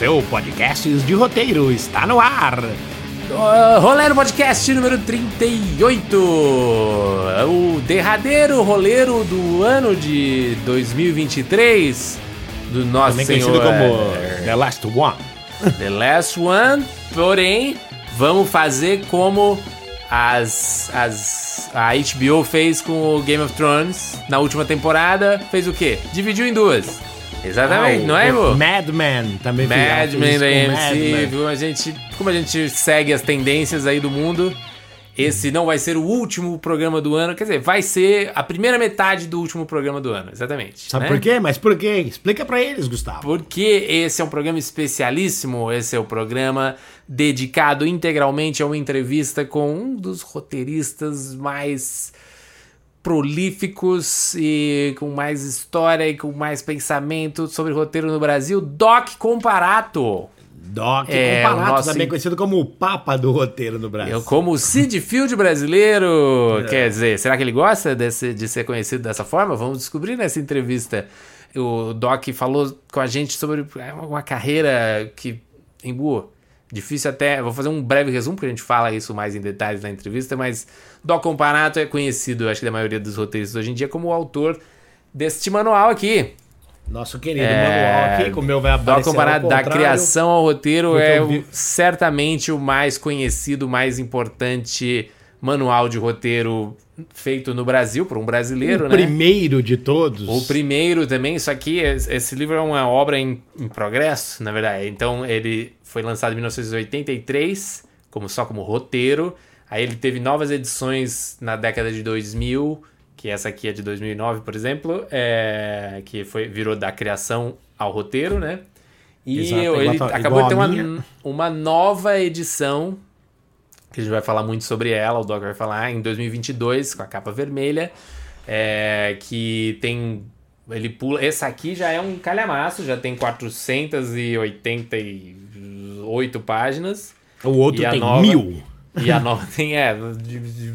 seu podcast de roteiro está no ar. Uh, Rolero Podcast número 38. O derradeiro roleiro do ano de 2023 do nosso Também senhor conhecido como The Last One. The Last One. Porém, vamos fazer como as, as a HBO fez com o Game of Thrones na última temporada. Fez o quê? Dividiu em duas. Exatamente, Ah, não é, o vô? Mad Men também fez- ela Mad fez Men isso da AMC, viu? A gente, como a gente segue as tendências aí do mundo, esse não vai ser o último programa do ano, quer dizer, vai ser a primeira metade do último programa do ano, exatamente. Sabe né? por quê? Mas por quê? Explica pra eles, Gustavo. Porque esse é um programa especialíssimo, esse é o programa dedicado integralmente a uma entrevista com um dos roteiristas mais prolíficos e com mais história e com mais pensamento sobre roteiro no Brasil, Doc Comparato. Doc É, Comparato, nosso- também conhecido como o Papa do roteiro no Brasil. Eu como o Sid Field brasileiro. Quer dizer, será que ele gosta desse- de ser conhecido dessa forma? Vamos descobrir nessa entrevista. O Doc falou com a gente sobre uma carreira que, em boa, difícil até. Vou fazer um breve resumo, porque a gente fala isso mais em detalhes na entrevista, mas Doc Comparato é conhecido, acho que da maioria dos roteiristas hoje em dia, como o autor deste manual aqui. Nosso querido É, manual aqui, como o meu vai Doc aparecer ao Comparado da criação ao roteiro é o- certamente o mais conhecido, mais importante manual de roteiro feito no Brasil por um brasileiro, o né? primeiro de todos. O primeiro também, isso aqui, esse livro é uma obra em, em progresso, na verdade. Então ele foi lançado em 1983, como só como roteiro. Aí ele teve novas edições na década de 2000, que essa aqui é de 2009, por exemplo, é, que foi virou da criação ao roteiro, né? E Exato, ele igual acabou igual de ter uma, minha. uma nova edição que a gente vai falar muito sobre ela, o Doc vai falar em 2022 com a capa vermelha, é, que tem ele pula, esse aqui já é um calhamaço, já tem 488 páginas O outro tem nova- mil. e a nova tem é,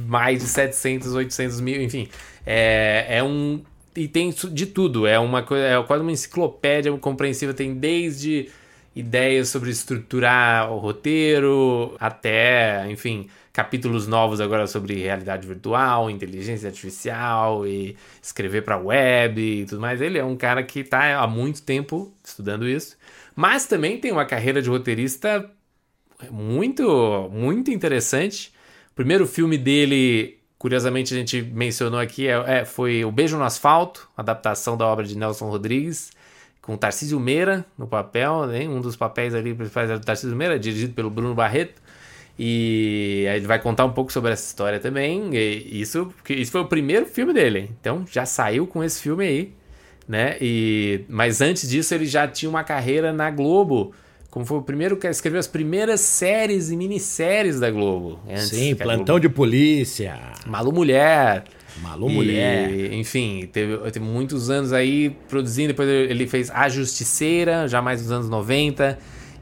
mais de 700, 800 mil, enfim. É, é um. E tem de tudo. É uma coisa. É quase uma enciclopédia compreensível. Tem desde ideias sobre estruturar o roteiro até, enfim, capítulos novos agora sobre realidade virtual, inteligência artificial e escrever para web e tudo mais. Ele é um cara que está há muito tempo estudando isso, mas também tem uma carreira de roteirista muito, muito interessante. O primeiro filme dele, curiosamente a gente mencionou aqui, é, é- foi O Beijo no Asfalto, adaptação da obra de Nelson Rodrigues, com Tarcísio Meira no papel, né? um dos papéis ali principais é do Tarcísio Meira, dirigido pelo Bruno Barreto. E aí ele vai contar um pouco sobre essa história também. E isso, isso foi o primeiro filme dele. Então já saiu com esse filme aí, né? E mas antes disso ele já tinha uma carreira na Globo. Como foi o primeiro que escreveu as primeiras séries e minisséries da Globo. Sim, plantão de polícia. Globo- Malu Mulher. Malu Mulher. Enfim, teve, teve muitos anos aí produzindo. Depois ele fez A Justiceira, já mais nos anos 90.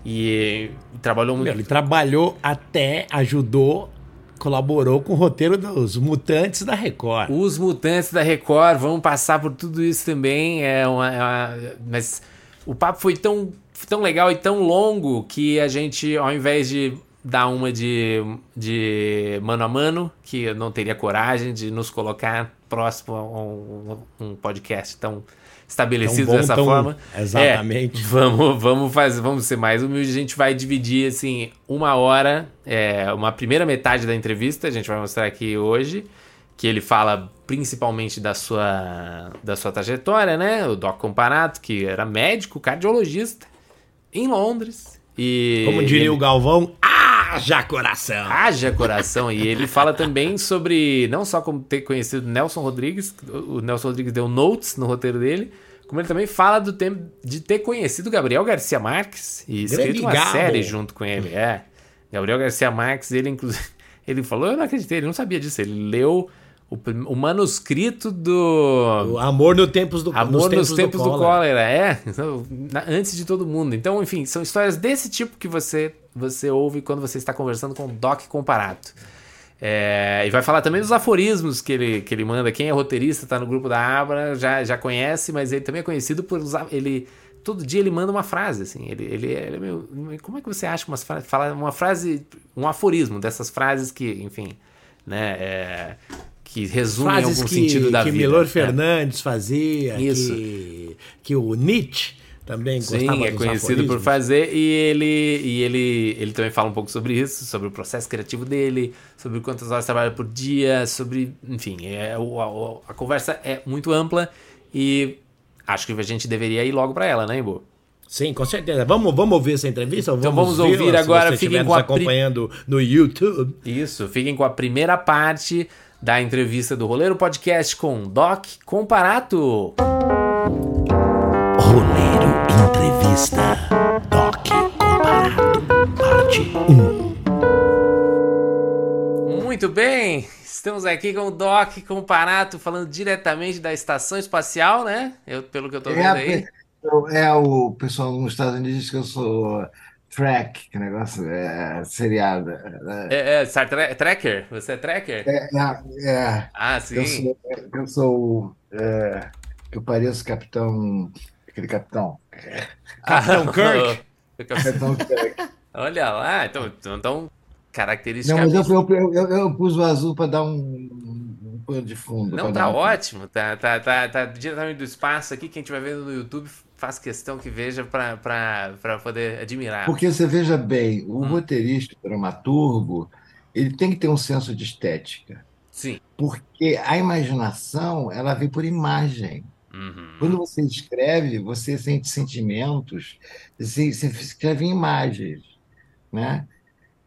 E trabalhou muito. Ele trabalhou até, ajudou, colaborou com o roteiro dos Mutantes da Record. Os Mutantes da Record vão passar por tudo isso também. É uma, é uma- mas o papo foi tão, tão legal e tão longo que a gente, ao invés de dar uma de, de mano a mano, que eu não teria coragem de nos colocar próximo a um, um podcast tão estabelecido Tão bom, dessa tão- forma. Exatamente. É, vamos, vamos fazer, vamos ser mais humildes. A gente vai dividir assim uma hora, é, uma primeira metade da entrevista. A gente vai mostrar aqui hoje que ele fala principalmente da sua da sua trajetória, né? O Doc Comparato, que era médico, cardiologista em Londres. E Como diria ele- o Galvão, haja coração. Haja coração. E ele fala também sobre, não só como ter conhecido Nelson Rodrigues, o Nelson Rodrigues deu notes no roteiro dele, como ele também fala do tempo de ter conhecido Gabriel Garcia Marques e escrito uma Gabo. série junto com ele. É. Gabriel Garcia Marques, ele inclusive, ele falou, eu não acreditei, ele não sabia disso, ele leu o, o manuscrito do O amor no tempos do, Amor nos tempos, do, cólera. cólera, é. Antes de todo mundo. Então, enfim, são histórias desse tipo que você, você ouve quando você está conversando com o Doc Comparato. É, e vai falar também dos aforismos que ele, que ele manda. Quem é roteirista, tá no grupo da Abra, já, já conhece, mas ele também é conhecido por usar. Ele todo dia ele manda uma frase, assim. Ele, ele, ele é meio. Como é que você acha uma fala uma frase, um aforismo dessas frases que, enfim, né? É, que resumem algum que, sentido da que vida. Que Milor é. Fernandes fazia, Isso. Que, que o Nietzsche também Sim, gostava é dos conhecido por fazer e ele e ele ele também fala um pouco sobre isso, sobre o processo criativo dele, sobre quantas horas trabalha por dia, sobre, enfim, é, a, a conversa é muito ampla e acho que a gente deveria ir logo para ela, né, Ibo? Sim, com certeza. Vamos, vamos ouvir essa entrevista? ou Então vamos ouvir se agora, você fiquem com a acompanhando no YouTube. Isso, fiquem com a primeira parte da entrevista do Roleiro Podcast com Doc Comparato. Roleiro Entrevista Doc Comparado, parte 1. Muito bem, estamos aqui com o Doc Comparato falando diretamente da estação espacial, né? Eu, pelo que eu tô vendo aí. É, é o pessoal nos Estados Unidos diz que eu sou track, que negócio é seriado. É, É, é Star Tracker? Você é Tracker? é, é, Ah, eu sim. sou, eu sou é, eu pareço capitão, aquele capitão, Capitão Kirk. capitão Kirk. Olha lá, então, então, então Não, caracteristicamente. mas eu, eu, eu, eu pus o azul para dar um, um pano de fundo. Não, tá um- ótimo, tá, tá, tá, tá diretamente do espaço aqui. Quem estiver vendo no YouTube, faz questão que veja pra poder admirar. Porque você veja bem, o Hum. roteirista, o dramaturgo, ele tem que ter um senso de estética. Sim. Porque a imaginação, ela vem por imagem. Uhum. Quando você escreve, você sente sentimentos, você, você escreve em imagens, né?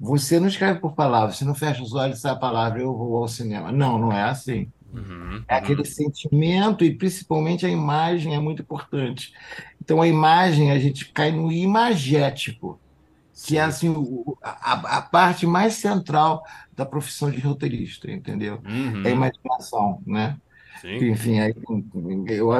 Você não escreve por palavras, você não fecha os olhos e sai a palavra, eu vou ao cinema. Não, não é assim. Uhum. É aquele sentimento e principalmente a imagem é muito importante. Então a imagem, a gente cai no imagético, que é assim, o- a, a parte mais central da profissão de roteirista, entendeu? Uhum. É a imaginação, né? Sim. Enfim, aí eu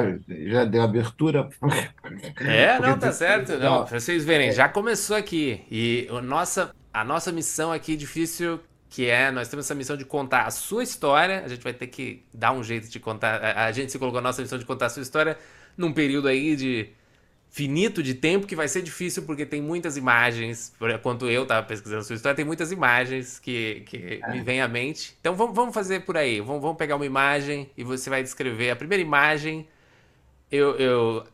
já deu abertura. É, não, tá certo. Não, pra vocês verem, já começou aqui. E o nossa, a nossa missão aqui difícil, que é, nós temos essa missão de contar a sua história. A gente vai ter que dar um jeito de contar. A, a gente se colocou a nossa missão de contar a sua história num período aí de finito de tempo que vai ser difícil porque tem muitas imagens. Por enquanto eu tava pesquisando a sua história, tem muitas imagens que, que me vêm à mente. Então vamos, vamos fazer por aí. Vamos, vamos pegar uma imagem e você vai descrever a primeira imagem. Eu, eu,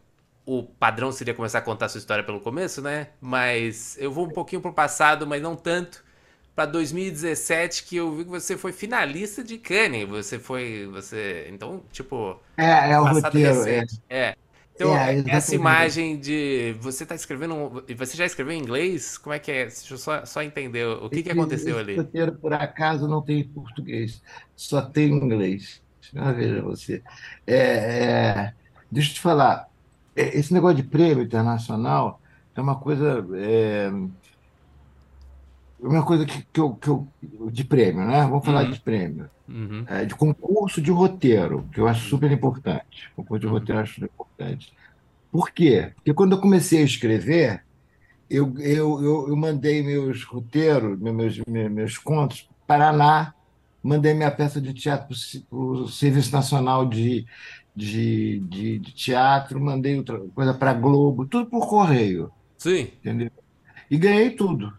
o padrão seria começar a contar a sua história pelo começo, né? Mas eu vou um pouquinho pro passado, mas não tanto. Pra 2017, que eu vi que você foi finalista de Cannes. Você foi. Você. Então, tipo. É, é o roteiro. É. recente. É. Então, É, essa imagem de. Você tá escrevendo. Você já escreveu em inglês? Como é que é? Deixa eu só, só entender o que, que Esse- aconteceu esse ali. roteiro, por acaso, não tem em português, só tem em inglês. Veja você. É, é, deixa eu te falar, é, esse negócio de prêmio internacional é uma coisa. Uma coisa que, que, eu, que eu. de prêmio, né? Vamos falar Uhum. de prêmio. Uhum. É, de concurso de roteiro, que eu acho super importante. Concurso de roteiro eu acho super importante. Por quê? Porque quando eu comecei a escrever, eu, eu, eu, eu mandei meus roteiros, meus, meus, meus contos para Paraná, mandei minha peça de teatro para o Serviço Nacional de, de, de, de Teatro, mandei outra coisa para a Globo, tudo por correio, Sim. entendeu? E ganhei tudo.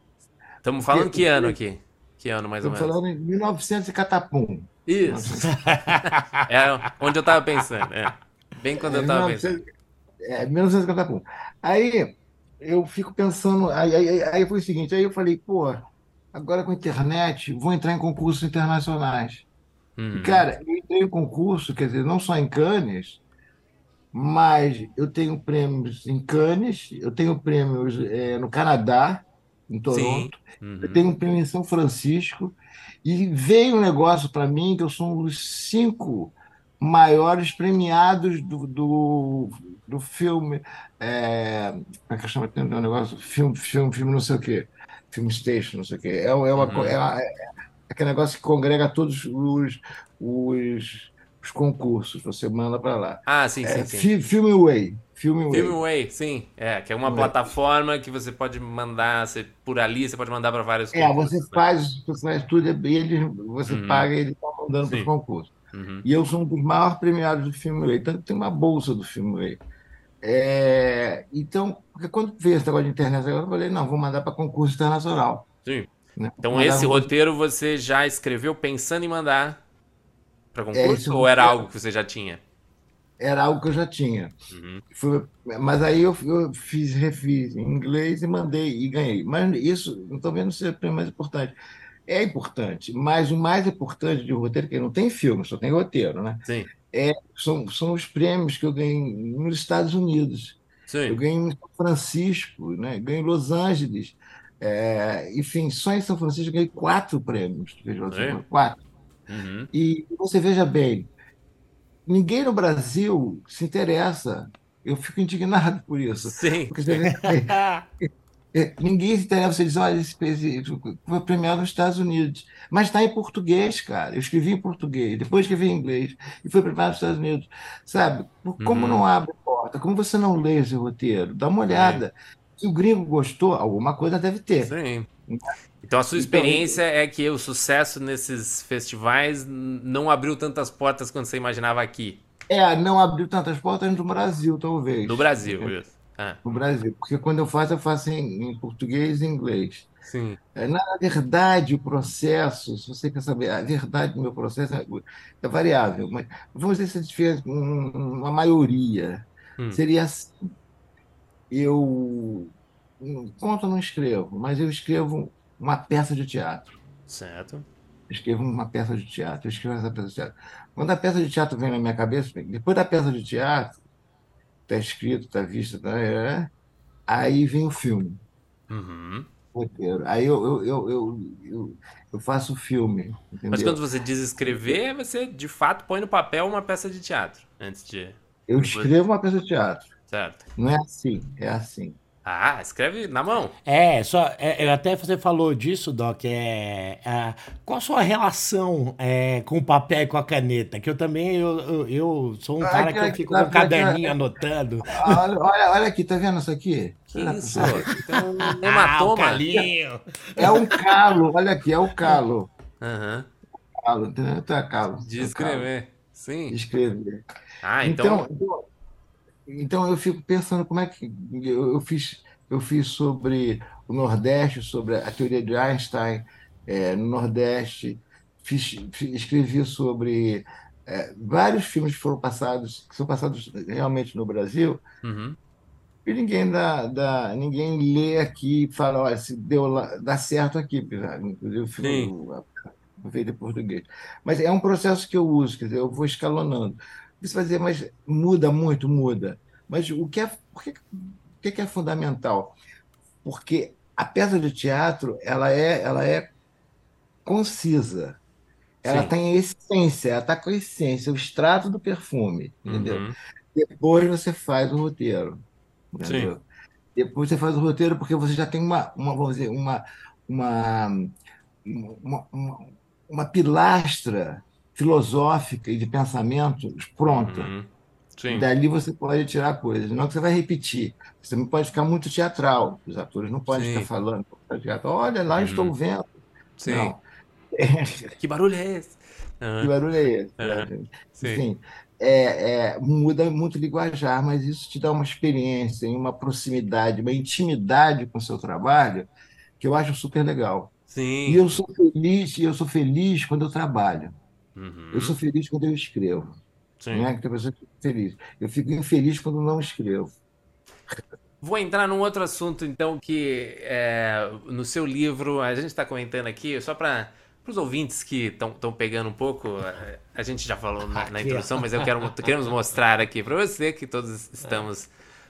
Estamos falando que ano aqui? Que ano, mais ou menos? falando em 1900 e catapum. Isso. É onde eu tava pensando. É. Bem quando eu tava pensando. É, 1951. Aí eu fico pensando, aí, aí, aí foi o seguinte, aí eu falei, pô, agora com a internet, vou entrar em concursos internacionais. E, Uhum. cara, eu entrei em concurso, quer dizer, não só em Cannes, mas eu tenho prêmios em Cannes, eu tenho prêmios é, no Canadá, em Toronto, Uhum. eu tenho um prêmio em São Francisco, e veio um negócio para mim que eu sou um dos cinco maiores premiados do, do, do filme. É, como é que chama? Tem um negócio? Filme, filme, filme, não sei o quê. Film Station, não sei o quê. É, é, uma, Uhum. é, uma- é aquele negócio que congrega todos os, os, os concursos, você manda para lá. Ah, sim, sim, É, sim. Filmway. Filmway. Filmway, sim. É, que é uma Filmway. plataforma que você pode mandar, você, por ali você pode mandar para vários É, concursos, você né? faz, você faz tudo, e eles, você Uhum. paga e eles estão mandando para os concursos. Uhum. E eu sou um dos maiores premiados do Filmway, tanto tem uma bolsa do Filmway. É, então, porque quando veio esse negócio de internet, eu falei, não, vou mandar para concurso internacional. Sim. né? Então esse roteiro você já escreveu pensando em mandar para É, concurso esse ou era roteiro- algo que você já tinha? Era algo que eu já tinha. Uhum. Mas aí eu, eu fiz, refiz em inglês e mandei e ganhei. Mas isso, não estou vendo se é mais importante. É importante, mas o mais importante de um roteiro, que não tem filme, só tem roteiro, né? Sim. São, são os prêmios que eu ganhei nos Estados Unidos. Eu Sim. ganhei em São Francisco, né? ganhei em Los Angeles. É, enfim, só em São Francisco eu ganhei quatro prêmios. Veja, É? Quatro. Uhum. E você veja bem, ninguém no Brasil se interessa. Eu fico indignado por isso. Sim. Porque vê, é, ninguém se interessa. Você diz, olha, esse, foi premiado nos Estados Unidos. Mas está em português, cara. Eu escrevi em português, depois escrevi em inglês, e foi premiado nos Estados Unidos. Sabe? Como Uhum. não abre porta? Como você não lê esse roteiro? Dá uma olhada. Se o gringo gostou, alguma coisa deve ter. Sim. Então a sua Então, experiência é que o sucesso nesses festivais não abriu tantas portas quanto você imaginava aqui. É, não abriu tantas portas no Brasil, talvez. No Brasil, isso. Ah, No Brasil. Porque quando eu faço, eu faço em, em português e inglês. sim. É, Na verdade, o processo, se você quer saber, a verdade do meu processo é, é variável, mas vamos dizer se a gente tiver um- uma maioria, Hum. seria assim. Eu conto não escrevo, mas eu escrevo uma peça de teatro. Certo. Escrevo uma peça de teatro, escrevo essa peça de teatro. Quando a peça de teatro vem na minha cabeça, depois da peça de teatro, está escrito, está visto, tá, é, aí vem o filme. Uhum. roteiro. Aí eu, eu, eu, eu, faço o filme, Mas quando você diz escrever, você de fato põe no papel uma peça de teatro antes de. Eu escrevo uma peça de teatro. Certo. Não é assim, é assim. Ah, escreve na mão. É, só, é, é, até você falou disso, Doc. É, é, qual a sua relação é, com o papel e com a caneta? Que eu também eu, eu, eu sou um Ah, cara que que- eu fico que- com um caderninho que- anotando. Ah, Olha, olha, olha aqui, tá vendo isso aqui? Que isso? Tem um Ah, o hematoma. calinho. É um calo, olha aqui, é o calo. Aham. Calo, entendeu? Então é calo. De é calo. escrever. Sim. De escrever. Ah, então. Então, então, então eu fico pensando como é que eu, eu fiz, eu fiz sobre o Nordeste, sobre a teoria de Einstein eh, no Nordeste, fiz, fi- escrevi sobre eh, vários filmes que foram passados, que são passados realmente no Brasil, Uhum. e ninguém dá, dá, ninguém lê aqui e fala, olha, se deu lá, dá certo aqui, inclusive o filme feito em português. Mas é um processo que eu uso, quer dizer, eu vou escalonando. Você vai dizer, mas muda muito, muda. Mas o que é, por que, o que que é fundamental? Porque a peça de teatro, ela é, ela é concisa. Ela Sim. tem essência, ela está com essência, o extrato do perfume, entendeu? Uhum. Depois você faz o roteiro, entendeu? Depois você faz o roteiro porque você já tem uma, uma vamos dizer, uma, uma, uma, uma, uma pilastra filosófica e de pensamentos pronta. Uhum. Sim. Dali você pode tirar coisas, não que você vai repetir. Você não pode ficar muito teatral. Os atores não podem Sim. ficar falando. Olha lá, Uhum. estou vendo. Sim. Não. Que barulho é esse? Que Aham. barulho é esse? Uhum. Sim. Enfim, é, é, muda muito o linguajar, mas isso te dá uma experiência, uma proximidade, uma intimidade com o seu trabalho que eu acho super legal. Sim. E eu sou feliz, e eu sou feliz quando eu trabalho. Uhum. Eu sou feliz quando eu escrevo. Sim. Não é que tem pessoa feliz. Eu fico infeliz quando não escrevo. Vou entrar num outro assunto, então, que é, no seu livro, a gente está comentando aqui, só para os ouvintes que estão pegando um pouco, a gente já falou na, na introdução, mas eu quero queremos mostrar aqui para você que todos estamos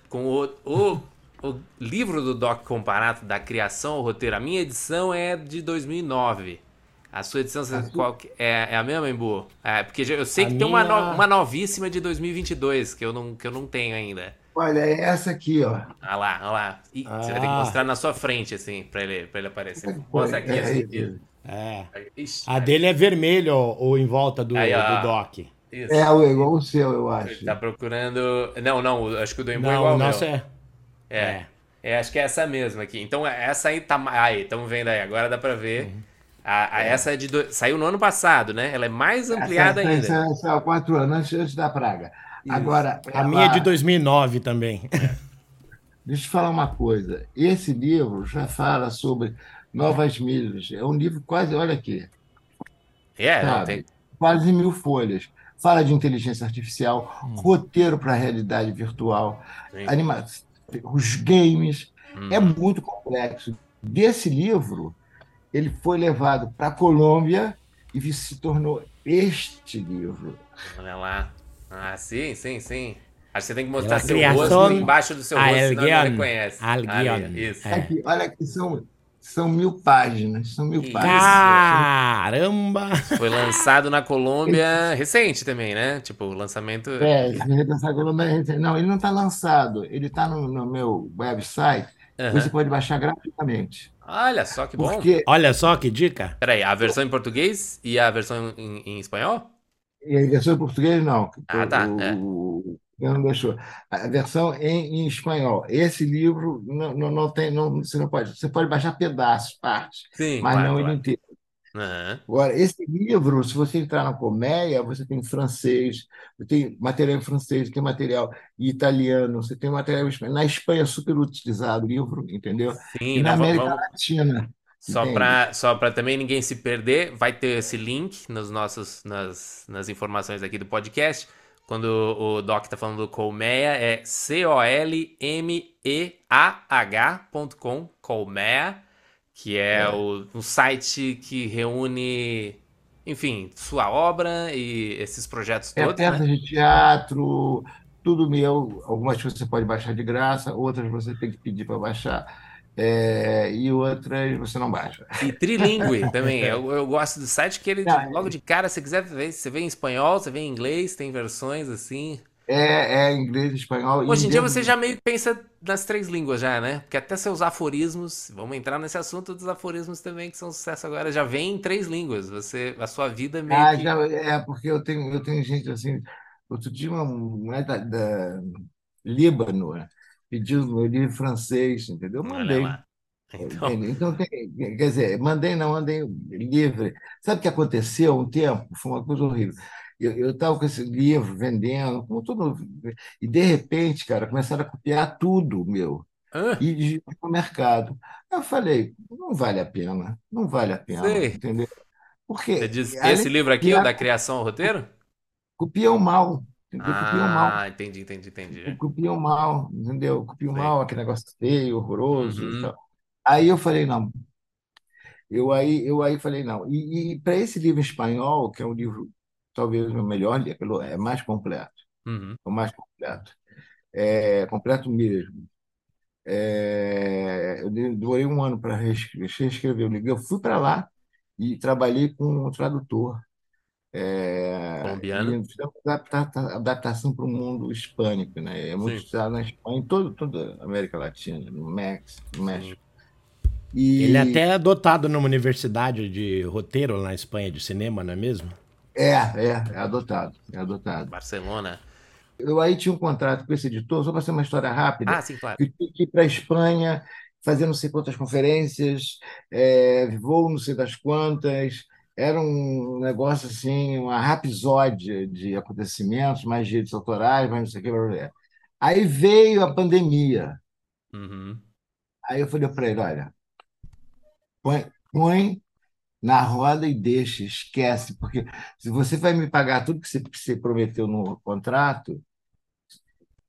com o, o, o livro do Doc Comparato, da criação ao roteiro. A minha edição é de 2009. A sua edição qual é, é a mesma, Embu? É, porque eu sei A que tem uma, minha- no- uma novíssima de 2022 que eu não, que eu não tenho ainda. Olha, é essa aqui, ó. Ah lá, ah lá. Ih, Você vai ter que Ah. mostrar na sua frente, assim, pra ele, pra ele aparecer. Mostra aqui, É, assim. é, É. Ixi, A dele é vermelho ou em volta do, Aí, do Doc. isso. é o- igual o seu, eu acho. Ele tá procurando. Não, não, acho que o do Embu é Não, igual o ao meu. nosso é. É. É, acho que é essa mesma aqui. Então, essa aí tá. Aí, estamos vendo aí, agora dá pra ver. Uhum. A, a- essa é de. do- Saiu no ano passado, né? Ela é mais ampliada essa, ainda. Essa, essa, há quatro anos antes, antes da praga. Agora, A minha é de 2009 também. Deixa eu te falar uma coisa. Esse livro já fala sobre novas mídias. É um livro quase, olha aqui, É, sabe? tem. Quase mil folhas. Fala de inteligência artificial, roteiro para a realidade virtual, anima... os games. Hum. É muito complexo. Desse livro, ele foi levado para a Colômbia e se tornou este livro. Olha lá. Ah, sim, sim, sim. Acho que você tem que mostrar seu rosto embaixo do seu rosto, senão não alguien. reconhece. Ali, isso. É. Aqui, olha aqui, são, são mil páginas. São mil Que páginas. Caramba! Foi lançado na Colômbia recente também, né? Tipo, o lançamento. É, que nome é- não, ele não está lançado, ele está no, no meu website. Aham. Você pode baixar gratuitamente. Olha só que bom. Porque Olha só que dica. Peraí, a versão em português e a versão em, em espanhol? e a versão em português não. Ah, tá, O, é. o- eu não deixou. A versão em, em espanhol. Esse livro não, não, não tem, não, você não pode. Você pode baixar pedaços, partes, Sim, mas claro, não claro. ele inteiro. Aham. Agora, esse livro, se você entrar na Colmeia, você tem francês, você tem material em francês, tem material em italiano, você tem material em espanhol. Na Espanha é super utilizado o livro, entendeu? Sim, E na América vamos- Latina. Só para só pra também ninguém se perder, vai ter esse link nos nossos, nas, nas informações aqui do podcast. Quando o Doc tá falando do Colmeia, é C-O-L-M-E-A-H.com, Colmeia, que é, É. O, um site que reúne, enfim, sua obra e esses projetos É todos, peça né? de teatro, tudo meu. Algumas coisas você pode baixar de graça, outras você tem que pedir para baixar. É, e outras você não baixa. E trilingue também. Eu, eu gosto do site que ele, Não, logo de cara, se quiser ver, você vê em espanhol, você vê em inglês, tem versões assim. É, é inglês, espanhol. e Hoje em dia você já meio que pensa nas três línguas já, né? Porque até seus aforismos, vamos entrar nesse assunto dos aforismos também, que são sucesso agora, já vem em três línguas. Você, a sua vida meio Ah, que... já, é, porque eu tenho, eu tenho gente assim. Outro dia, uma mulher da, da Líbano né, pediu meu livro francês, entendeu? Eu mandei. lá. Então? Então, quer dizer, mandei, não mandei livre. Sabe o que aconteceu um tempo? Foi uma coisa horrível. Eu estava com esse livro vendendo, como todo, e de repente, cara, começaram a copiar tudo meu ah, e no mercado. Eu falei, não vale a pena, não vale a pena, Sei. entendeu? Porque você diz esse livro aqui, o copiar, da criação ao roteiro? copiam mal, entendeu? Copiam mal. Ah, entendi, entendi, entendi. Copiam mal, entendeu? Copiam Sim. mal, aquele negócio feio, horroroso e Uhum. tal. Aí eu falei, não. Eu aí, eu aí falei, não. E, e para esse livro em espanhol, que é um livro talvez o melhor, li- pelo- é mais completo, Uhum. é o mais completo. É completo mesmo. É, eu de- demorei um ano para reescrever o livro. Eu fui para lá e trabalhei com um tradutor. É, Colombiano? adapta- adaptação para o mundo hispânico, né? É muito Sim. usado na Espanha, em todo, toda a América Latina, no México, no Sim. México. E Ele é até adotado numa universidade de roteiro na Espanha de cinema, não é mesmo? É, é, é adotado, é adotado. Barcelona. Eu aí tinha um contrato com esse editor, só para ser uma história rápida, Ah, sim, claro. eu tinha que ir para a Espanha, fazer não sei quantas conferências, é, voo não sei das quantas. Era um negócio assim, uma rapsódia de acontecimentos, mais direitos autorais, mais não sei o que. blá, blá, blá. Aí veio a pandemia. Uhum. Aí eu falei para ele: olha, põe, põe na roda e deixa, esquece, porque se você vai me pagar tudo que você, que você prometeu no contrato,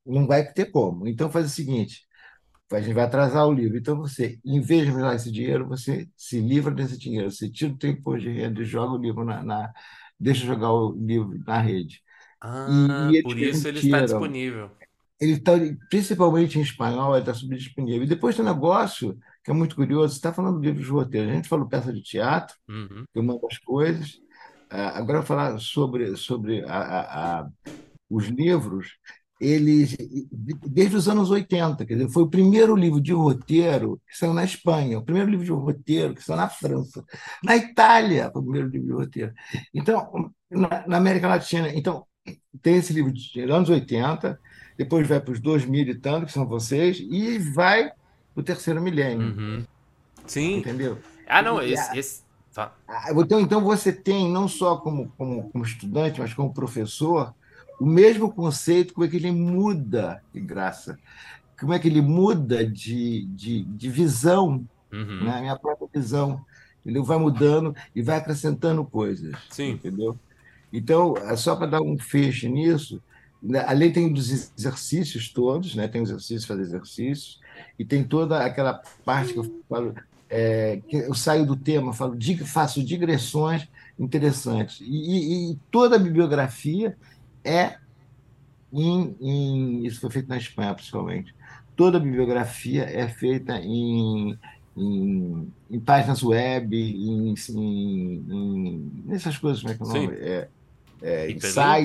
não vai ter como. Então faz o seguinte: a gente vai atrasar o livro. Então você, em vez de usar esse dinheiro, você se livra desse dinheiro, você tira o teu imposto de renda e joga o livro na, na- deixa jogar o livro na rede. Ah, E eles por isso ele está disponível. Ele está, principalmente em espanhol, ele está subdisponível. E depois tem um negócio que é muito curioso. Você está falando de livros de roteiro. A gente falou peça de teatro, Uhum. que é uma das coisas. Ah, Agora, eu vou falar sobre, sobre a- a- a- os livros. Eles, desde os anos 80, quer dizer, foi o primeiro livro de roteiro que saiu na Espanha, o primeiro livro de roteiro que saiu na França, na Itália, foi o primeiro livro de roteiro. Então, na, na América Latina. Então, tem esse livro de anos 80, depois vai para os 2000 e tanto, que são vocês, e vai para o terceiro milênio, Uhum. Sim. entendeu? Ah, não, E esse, esse- tá. Então, então você tem, não só como, como, como estudante, mas como professor, o mesmo conceito, como é que ele muda, que graça, como é que ele muda de, de, de visão, Uhum. né? a minha própria visão. Ele vai mudando e vai acrescentando coisas, Sim. entendeu? Então, é só para dar um fecho nisso, além tem dos exercícios todos, né? tem os exercícios, fazer exercícios, e tem toda aquela parte que eu falo, é, que eu saio do tema, falo, faço digressões interessantes. E, e- e toda a bibliografia é em, em- Isso foi feito na Espanha, principalmente. Toda a bibliografia é feita em, em, em páginas web, em, em, em- nessas coisas, como é que é o nome? Sim. É, é, em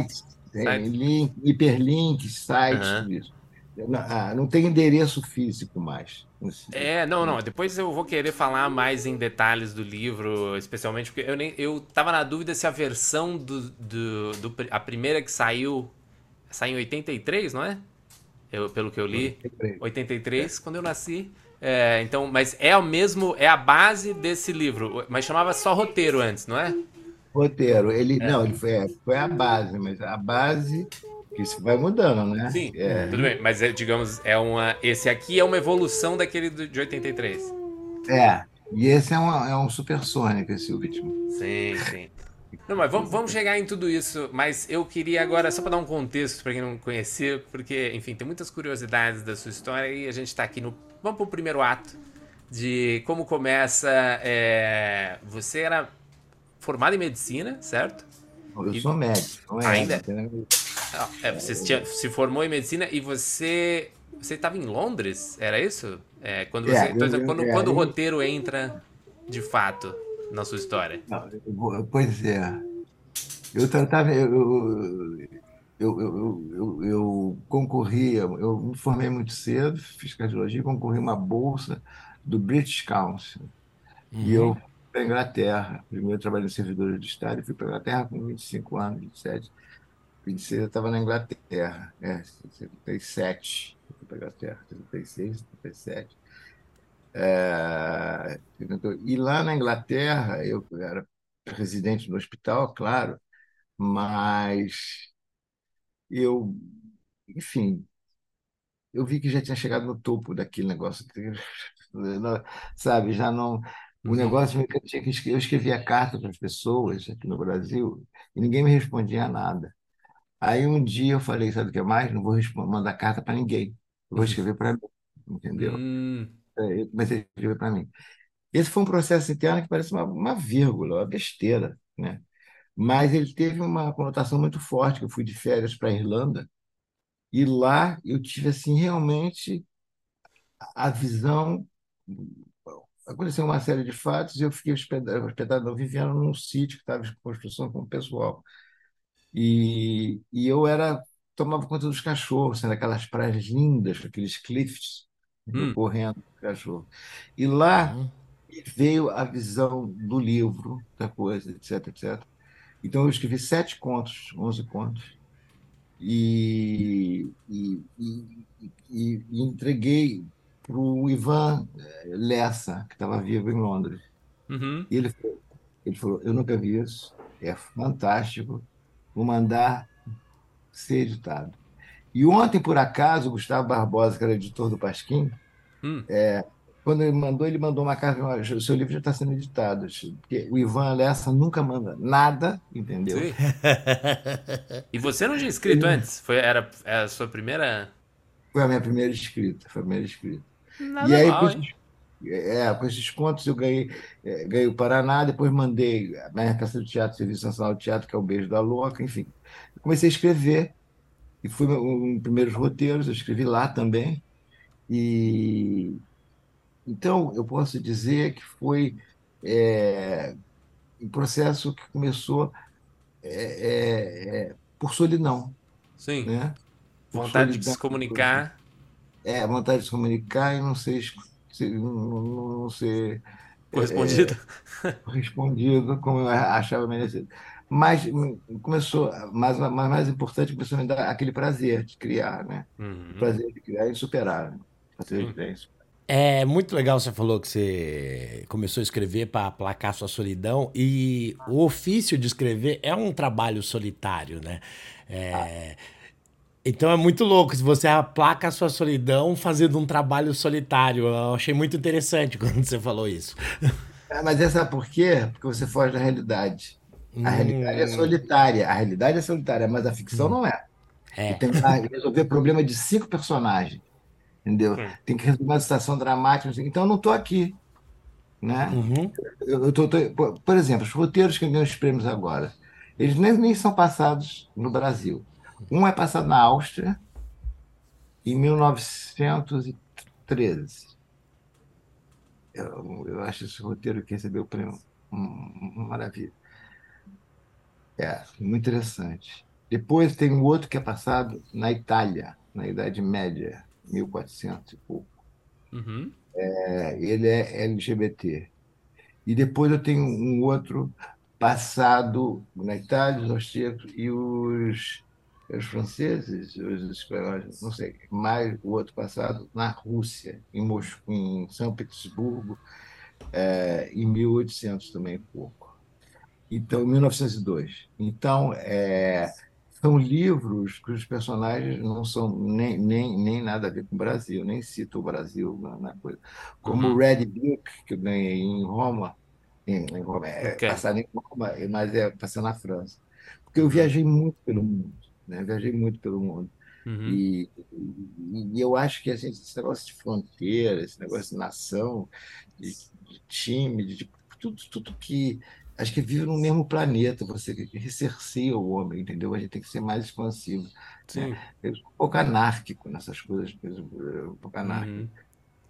sites, tem link, hiperlinks, sites, Aham. tudo isso. Não, ah, não tem endereço físico mais. É, não, não. Depois eu vou querer falar mais em detalhes do livro, especialmente porque eu nem eu tava na dúvida se a versão do, do, do a primeira que saiu saiu em 83, não é? Eu, pelo que eu li, 83, quando eu nasci. É, então, mas é o mesmo, é a base desse livro, mas chamava só roteiro antes, não é? Roteiro, ele não, ele foi, é, foi a base, mas a base que isso vai mudando, né? Sim, É, tudo bem, mas é, digamos, é uma esse aqui é uma evolução daquele de 83. é. E esse é, uma, é um supersônico, esse último. Sim, sim. Não, mas vamos, vamos chegar em tudo isso, mas eu queria agora, só para dar um contexto para quem não conhecia, porque, enfim, tem muitas curiosidades da sua história e a gente está aqui no. Vamos para o primeiro ato de como começa. é, Você era formado em medicina, certo? Eu E- sou médico, é? Ainda? entendeu? Ah, É, você tinha- se formou em medicina e você. Você estava em Londres? Era isso? É, quando você, É, então, eu- eu- quando, é, quando o eu- roteiro entra de fato na sua história. Não, eu pois é. Eu tratava, eu, eu, eu, eu, eu, eu concorria, eu me formei muito cedo, fiz cardiologia, concorri uma bolsa do British Council. E eu fui para a Inglaterra. Primeiro trabalhei no servidor do Estado e fui para a Inglaterra com 25 anos, 27. 26 eu estava na Inglaterra, é, 77. Eu fui para a Inglaterra, 76, 77. É, e lá na Inglaterra, eu era residente no hospital, claro, mas eu, enfim, eu vi que já tinha chegado no topo daquele negócio, sabe, já não. O Uhum. negócio que eu tinha que escrever, eu escrevia carta para as pessoas aqui no Brasil e ninguém me respondia nada. Aí um dia eu falei, sabe o que mais? Não vou mandar carta para ninguém. Eu vou escrever para mim, entendeu? Hum, É, Eu comecei a escrever para mim. Esse foi um processo interno que parece uma, uma vírgula, uma besteira, né? Mas ele teve uma conotação muito forte, que eu fui de férias para a Irlanda, e lá eu tive, assim, realmente a visão... Aconteceu uma série de fatos e eu fiquei hospedado, hospedado vivendo num sítio que estava em construção com o pessoal. E, e eu era tomava conta dos cachorros, sendo aquelas praias lindas, aqueles cliffs, Hum. correndo com cachorro. E lá Uhum. veio a visão do livro, da coisa, etc, etc. Então eu escrevi sete contos, onze contos, e, e, e- e entreguei para o Ivan eh, Lessa, que estava vivo em Londres. uhum. E ele falou, ele falou, eu nunca vi isso, é fantástico, vou mandar ser editado. E ontem, por acaso, o Gustavo Barbosa, que era editor do Pasquim, Hum. quando ele mandou, ele mandou uma carta, "Olha, o seu livro já está sendo editado. Porque o Ivan Lessa nunca manda nada, entendeu? Sim. E você não tinha escrito antes? Foi, era, era a sua primeira. Foi a minha primeira escrita, foi a primeira escrita. Nada e aí, mal, com esses, é, com esses contos, eu ganhei, é, ganhei o Paraná, depois mandei a peça do teatro, Serviço Nacional de Teatro, que é o Beijo da Louca, enfim. Comecei a escrever, e fui um, um primeiros roteiros, eu escrevi lá também. E então eu posso dizer que foi é, um processo que começou é, é, é, por solidão, Sim. né? Por Vontade de solidão. se comunicar. É, vontade de se comunicar e não ser, não, não- ser Correspondido. respondido como eu achava merecido. Mas hum, começou, mas mas mais importante, começou a me dar aquele prazer de criar, né? Uhum. O prazer de criar é insuperável. O prazer Sim. de criar é insuperável. É muito legal você falou que você começou a escrever para aplacar sua solidão e o ofício de escrever é um trabalho solitário, né? É, Então é muito louco se você aplaca a sua solidão fazendo um trabalho solitário. Eu achei muito interessante quando você falou isso. É, mas é sabe por quê? Porque você foge da realidade. A realidade é Hum, solitária. A realidade é solitária, mas a ficção não é. É. tenho que resolver problema de cinco personagens, entendeu? Hum. Tem que resolver uma situação dramática. Então eu não estou aqui, né? Uhum. Eu, eu tô, tô- por, por exemplo, os roteiros que ganham os prêmios agora, eles nem, nem são passados no Brasil. Um é passado na Áustria em 1913. Eu, eu acho esse roteiro que recebeu o prêmio um- uma maravilha. É, muito interessante. Depois tem um outro que é passado na Itália, na Idade Média, 1400 e pouco. Uhum. É, ele é LGBT. E depois eu tenho um outro passado na Itália, os austríacos e os, os franceses, os espanhóis, não sei, mais o outro passado na Rússia, em Moscou, em São Petersburgo, é, em 1800 também pouco. Então, 1902. Então, é, são livros cujos personagens não são nem, nem, nem nada a ver com o Brasil, nem citam o Brasil na, na coisa. Como o Uhum. Red Book, que eu ganhei em Roma, em, em Roma, é passado em Roma, mas é passado na França. Porque eu Uhum. viajei muito pelo mundo, né? Viajei muito pelo mundo. Uhum. E, e, e eu acho que a gente, esse negócio de fronteira, esse negócio de nação, de, de time, de, de tudo, tudo que. Acho que vive no mesmo planeta, você resserceia o homem, entendeu? A gente tem que ser mais expansivo. Né? Sim. Eu sou um pouco anárquico nessas coisas, um pouco anárquico. Uhum.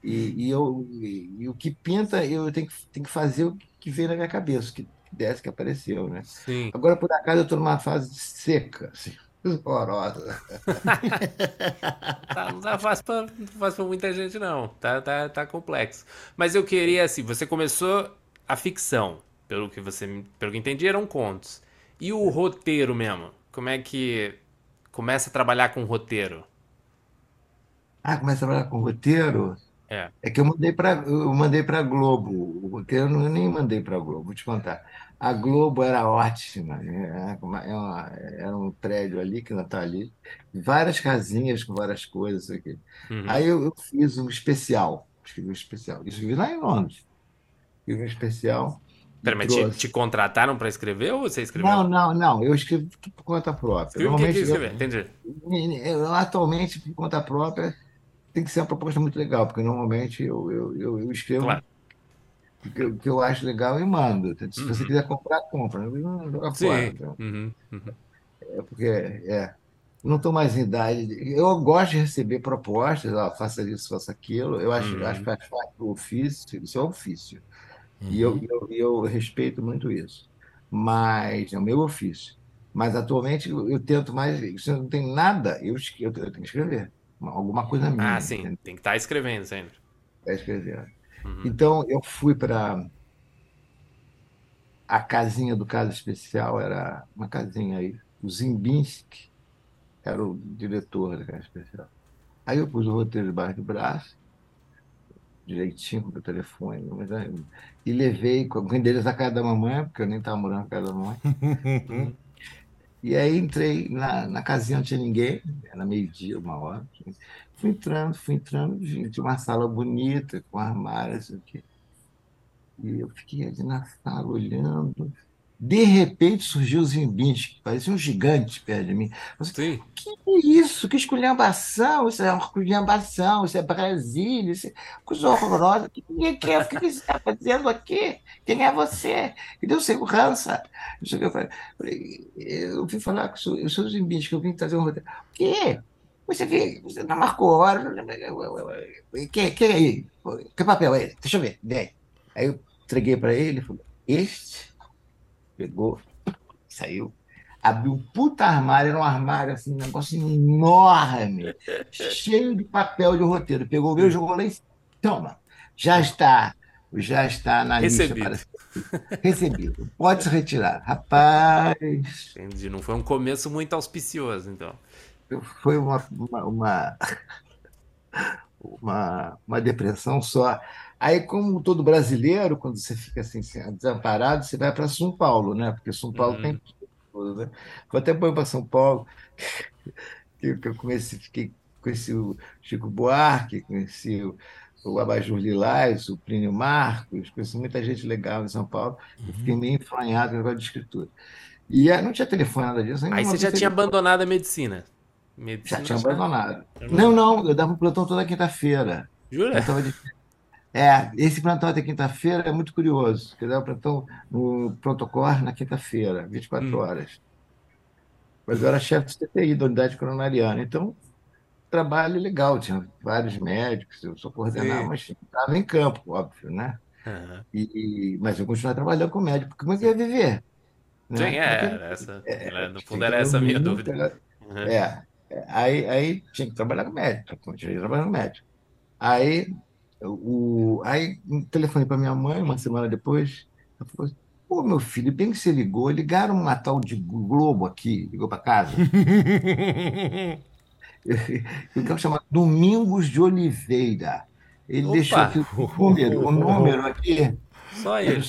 E, e eu, e, e o que pinta, eu tenho que, tenho que fazer o que veio na minha cabeça, o que desce, que apareceu, né? Sim. Agora, por acaso, eu estou numa fase seca, assim, horrorosa. Tá, não tá fácil pra, não tá fácil pra muita gente, não. Tá, tá, tá complexo. Mas eu queria, assim, você começou a ficção. Pelo que você, pelo que entendi, eram contos. E o roteiro mesmo? Como é que começa a trabalhar com roteiro? Ah, começa a trabalhar com roteiro. É. É que eu mandei para eu mandei para Globo. O roteiro eu nem mandei para Globo, vou te contar. A Globo era ótima. né? É uma- é Era um prédio ali, que não está ali, várias casinhas com várias coisas aqui. Uhum. Aí eu, eu fiz um especial, escrevi um especial. Isso fiz lá em Londres. Fiz um especial Pera, mas te, te contrataram pra escrever ou você escreveu? Não, não, não. Eu escrevi tudo por conta própria. Escreveu o que Normalmente, escrever? Entendi. eu, eu, atualmente, por conta própria, tem que ser uma proposta muito legal, porque normalmente eu, eu, eu, eu escrevo Claro. O que, eu- o que eu acho legal e mando. Se você Uhum. quiser comprar, compra. Não joga fora. Sim. Então, Uhum. Uhum. é porque é, não estou mais em idade. de- Eu gosto de receber propostas, ó, faça isso, faça aquilo. Eu acho, acho que Uhum. faz parte do ofício, isso é ofício. E eu, Uhum. eu, eu respeito muito isso. Mas é o meu ofício. Mas atualmente eu, eu tento mais. Se não tem nada, eu, eu, eu tenho que escrever. Uma- Alguma coisa minha, Ah, sim. entendeu? Tem que estar escrevendo sempre. Para escrever. Uhum. Então eu fui para a casinha do caso especial, era uma casinha aí. O Zimbinski era o diretor da casa especial. Aí eu pus o roteiro debaixo do braço, direitinho com o telefone, mas, aí- e levei com o endereço da casa da mamãe, porque eu nem estava morando na casa da mamãe. E aí entrei na, na casinha, não tinha ninguém, era meio-dia, uma hora. Fui entrando, fui entrando, tinha uma sala bonita, com armário, não sei o quê. E eu fiquei ali na sala olhando. De repente surgiu o Zimbinski, parecia um gigante perto de mim. Falei, Sim. que é isso? Que esculhambação? Isso é uma esculhambação, isso é Brasília, isso é coisa horrorosa. O que, que, que, é? o que que você está fazendo aqui? Quem é você? E deu segurança. Que Eu falei, eu vim falar com o Zimbinski, que eu vim trazer um roteiro. O quê? Você, vê, você não marcou hora? Quem, quem é aí? Que papel é? Deixa eu ver. Vem. Aí eu entreguei para ele, falou, este pegou, saiu, abriu um puta armário, era um armário assim, um negócio enorme, cheio de papel de roteiro. Pegou o meu e jogou lá em cima. Toma, já está, já está na lista Recebido. para recebido. Pode se retirar. Rapaz, Entendi. Não foi um começo muito auspicioso, então. Foi uma, uma, uma, uma, uma depressão só. Aí, como todo brasileiro, quando você fica assim, desamparado, você vai para São Paulo, né? Porque São Paulo Uhum. tem tudo, né? Vou até pôr para São Paulo, que que eu comecei, fiquei, conheci o Chico Buarque, conheci o, o Abajur Lilás, o Plínio Marcos, conheci muita gente legal em São Paulo. Eu fiquei meio enfranhado com o negócio de escritura. E aí, não tinha telefone, nada disso. Aí você já tinha abandonado a medicina. Medicina Já tinha abandonado. Não, não, eu dava um plantão toda quinta-feira. Jura? De- É, esse plantão até quinta-feira é muito curioso, porque eu dava plantão no protocolo na quinta-feira, 24 Hum. horas. Mas eu era chefe de CTI da unidade coronariana, então trabalho legal, tinha vários médicos, eu só coordenava, Sim. mas estava em campo, óbvio, né? Aham. E, mas eu continuava trabalhando com médico, porque como é que eu ia viver? né? Sim, é, que eu- era essa, era- no fundo era essa a minha dúvida. Uhum. é, é, aí, aí tinha que trabalhar com médico, continuei trabalhando com médico. Aí, o, aí um telefonei para minha mãe uma semana depois, ela falou assim, pô, meu filho, bem que você ligou, ligaram uma tal de Globo aqui, ligou para casa, o que eu chamo Domingos de Oliveira. Ele Opa! deixou aqui o número, o número aqui, Só ele.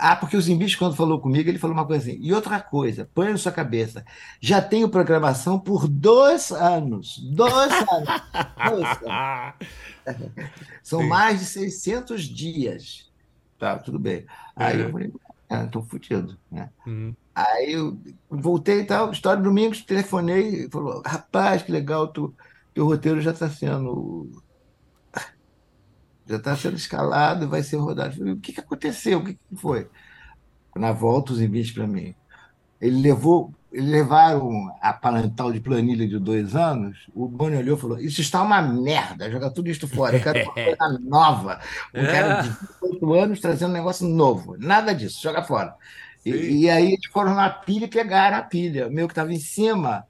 Ah, porque o Zimbis, quando falou comigo, ele falou uma coisa assim. E outra coisa, põe na sua cabeça. Já tenho programação por dois anos. Dois anos. Dois anos. São Sim. mais de 600 dias. Tá, tudo bem. Aí eu falei, ah, estou fodido. Né? Uhum. Aí eu voltei e tal, história do Domingos, telefonei e falou, rapaz, que legal, tu, teu roteiro já está sendo já está sendo escalado, vai ser rodado. Falei, o que, que aconteceu? O que, que foi? Na volta, os envites para mim. Ele levou, eles levaram a parental de planilha de dois anos. O Boni olhou e falou: Isso está uma merda, joga tudo isso fora. Eu quero uma coisa nova. Um cara de 18 anos trazendo um negócio novo. Nada disso, joga fora. E, e aí eles foram na pilha e pegaram a pilha. O meu que estava em cima.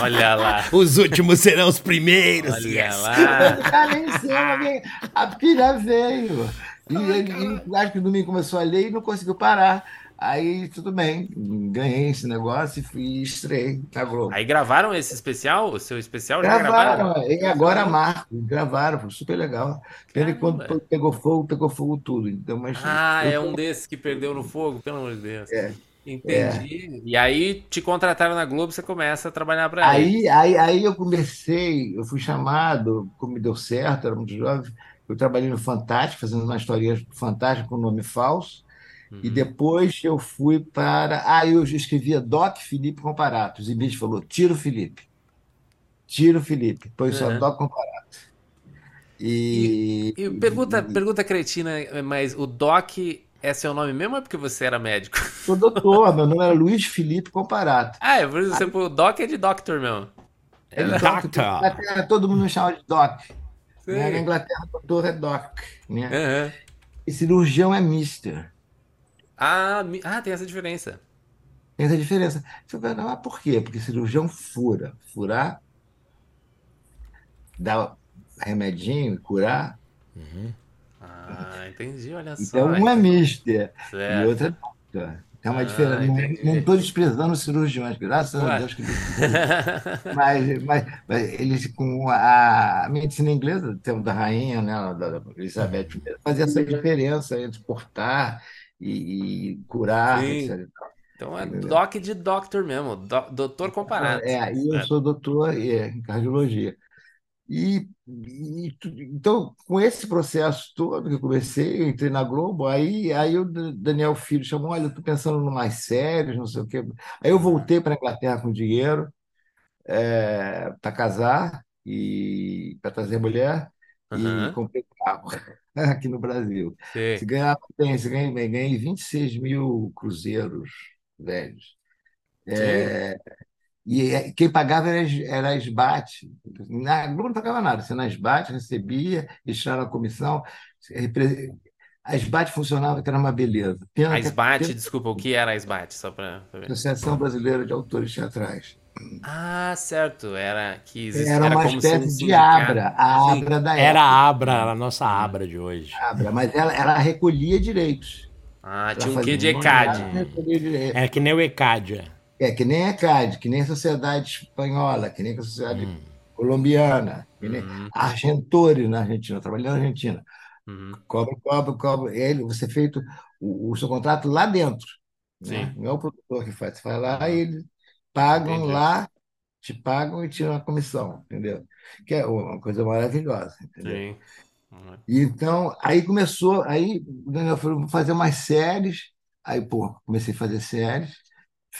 Olha lá. Os últimos serão os primeiros. Olha yes. lá. O cara em cima, veio, a pilha veio. E ele, e acho que o domingo começou a ler e não conseguiu parar. Aí, tudo bem, ganhei esse negócio e fui e estrei na Globo. Aí gravaram esse especial? O seu especial já Gravaram, gravaram? e agora Marco, gravaram, foi super legal. Pena quando pegou fogo, pegou fogo tudo. Então, mas Ah, eu é um desses que perdeu no fogo, pelo amor de Deus. É, Entendi. E aí te contrataram na Globo, você começa a trabalhar para. Aí, aí, aí eu comecei, eu fui chamado, como me deu certo, era muito jovem, eu trabalhei no Fantástico, fazendo uma história fantástica com nome falso, e Uhum. depois eu fui para... Ah, eu escrevia Doc Felipe Comparato, o Zibis falou, tira o Felipe, tira o Felipe, põe só Uhum. Doc Comparato. E, E pergunta, pergunta cretina, mas o Doc é seu nome mesmo ou é porque você era médico? sou doutor, meu nome era Luiz Felipe Comparato. Ah, é por isso que você pôs o Doc é de Doctor mesmo. É Doctor. Doc, porque na Inglaterra todo mundo me chama de Doc. Né? Na Inglaterra, doutor é Doc. Né? Aham. E cirurgião é Mister. Ah, mi- ah, tem essa diferença. Tem essa diferença. Você vai, não, mas por quê? Porque cirurgião fura. Furar, dar remedinho e curar. Ah, entendi, olha só. Então, um é mister e Certo. outro é doctor. Tem uma Ah, diferença. Não- entendi. Não estou desprezando os cirurgiões, graças Ué. a Deus que mas, mas, mas eles com a medicina inglesa, tem da rainha, né, da Elizabeth I, fazia essa diferença entre cortar e, e curar. Então é? Doc de Doctor mesmo, do- doutor comparado. É, e eu Certo. sou doutor é, em cardiologia. E, e então, com esse processo todo que eu comecei, eu entrei na Globo, aí, aí o Daniel Filho chamou, olha, eu estou pensando em mais séries, não sei o quê. Aí eu voltei para a Inglaterra com dinheiro para casar e para trazer mulher e Aham. comprei carro aqui no Brasil. Sei. Se ganhava bem, se ganhei bem, ganhei 26 mil cruzeiros velhos. É, e é, quem pagava era, era a SBAT. Na Globo não pagava nada. Você na SBAT recebia, tiraram a comissão. A SBAT funcionava, que era uma beleza. Pena A que SBAT, desculpa, o que era a SBAT? Só ver. Associação Brasileira de Autores Teatrais. Ah, certo, era que existia, Era uma como se um espécie de. Abra, a Sim. Abra da Era época. a Abra, a nossa Abra de hoje. Abra, mas ela, ela recolhia direitos. Ah, Ela tinha um quê de ECAD. É que nem o Ecádia. É que nem a ECAD, que nem a Sociedade Espanhola, que nem a Sociedade Hum. Colombiana. Que nem Uhum, Argentores na Argentina, trabalhei na Argentina. uhum. Cobra, cobra, cobra. Ele, você feito o, o seu contrato lá dentro, né? Não é o produtor que faz. Você vai lá Uhum. e eles pagam Entendi. lá, te pagam e tiram a comissão, entendeu? Que é uma coisa maravilhosa, entendeu? Uhum. Então, aí começou, aí o Daniel falou, vou fazer umas séries. Aí, pô, comecei a fazer séries,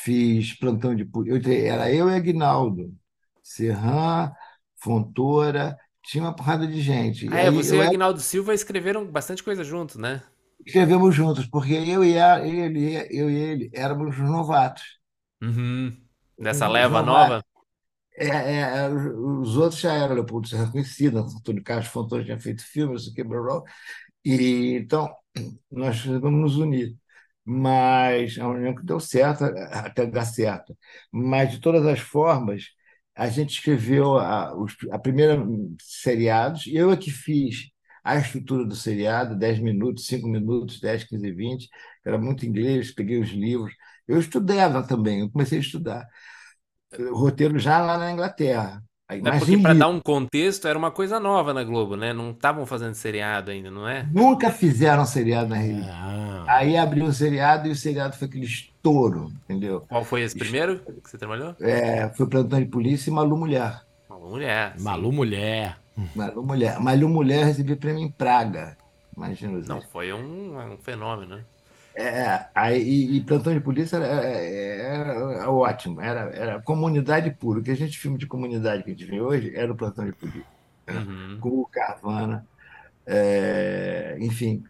fiz plantão de polícia. Era eu e Aguinaldo, Serran, Fontoura, tinha uma porrada de gente. E Ah, é, aí você e o Agnaldo Silva escreveram bastante coisa junto, né? escrevemos juntos, porque eu e a- ele, eu e ele éramos os novatos. Uhum. Dessa leva novatos. nova? É, é, é, os outros já eram, Leopoldo Serra conhecido, Antônio Carlos Fontoura tinha feito filme, não sei o que, blá, blá. E então nós vamos nos unir. Mas é uma que deu certo, até dar certo. Mas, de todas as formas, a gente escreveu a, a primeira seriados, eu é que fiz a estrutura do seriado, 10 minutos, 5 minutos, 10, 15, 20, era muito inglês, peguei os livros. Eu estudava também, eu comecei a estudar. O roteiro já lá na Inglaterra. Aí, É mas porque para dar um contexto era uma coisa nova na Globo, né? Não estavam fazendo seriado ainda, não é? Nunca fizeram seriado na rede. Ah, Aí abriu o seriado e o seriado foi aquele estouro, entendeu? Qual foi esse primeiro que você trabalhou? É, foi Plantão de Polícia e Malu Mulher. Uma mulher. sim. Malu Mulher. Malu Mulher. Malu Mulher recebeu prêmio em Praga. Imagina Não, foi um, um fenômeno, né? É, aí, e, Plantão de Polícia era, era- era ótimo, era, era comunidade pura. O que a gente filme de comunidade que a gente vê hoje era o Plantão de Polícia, Uhum. com o Carvana. é, enfim,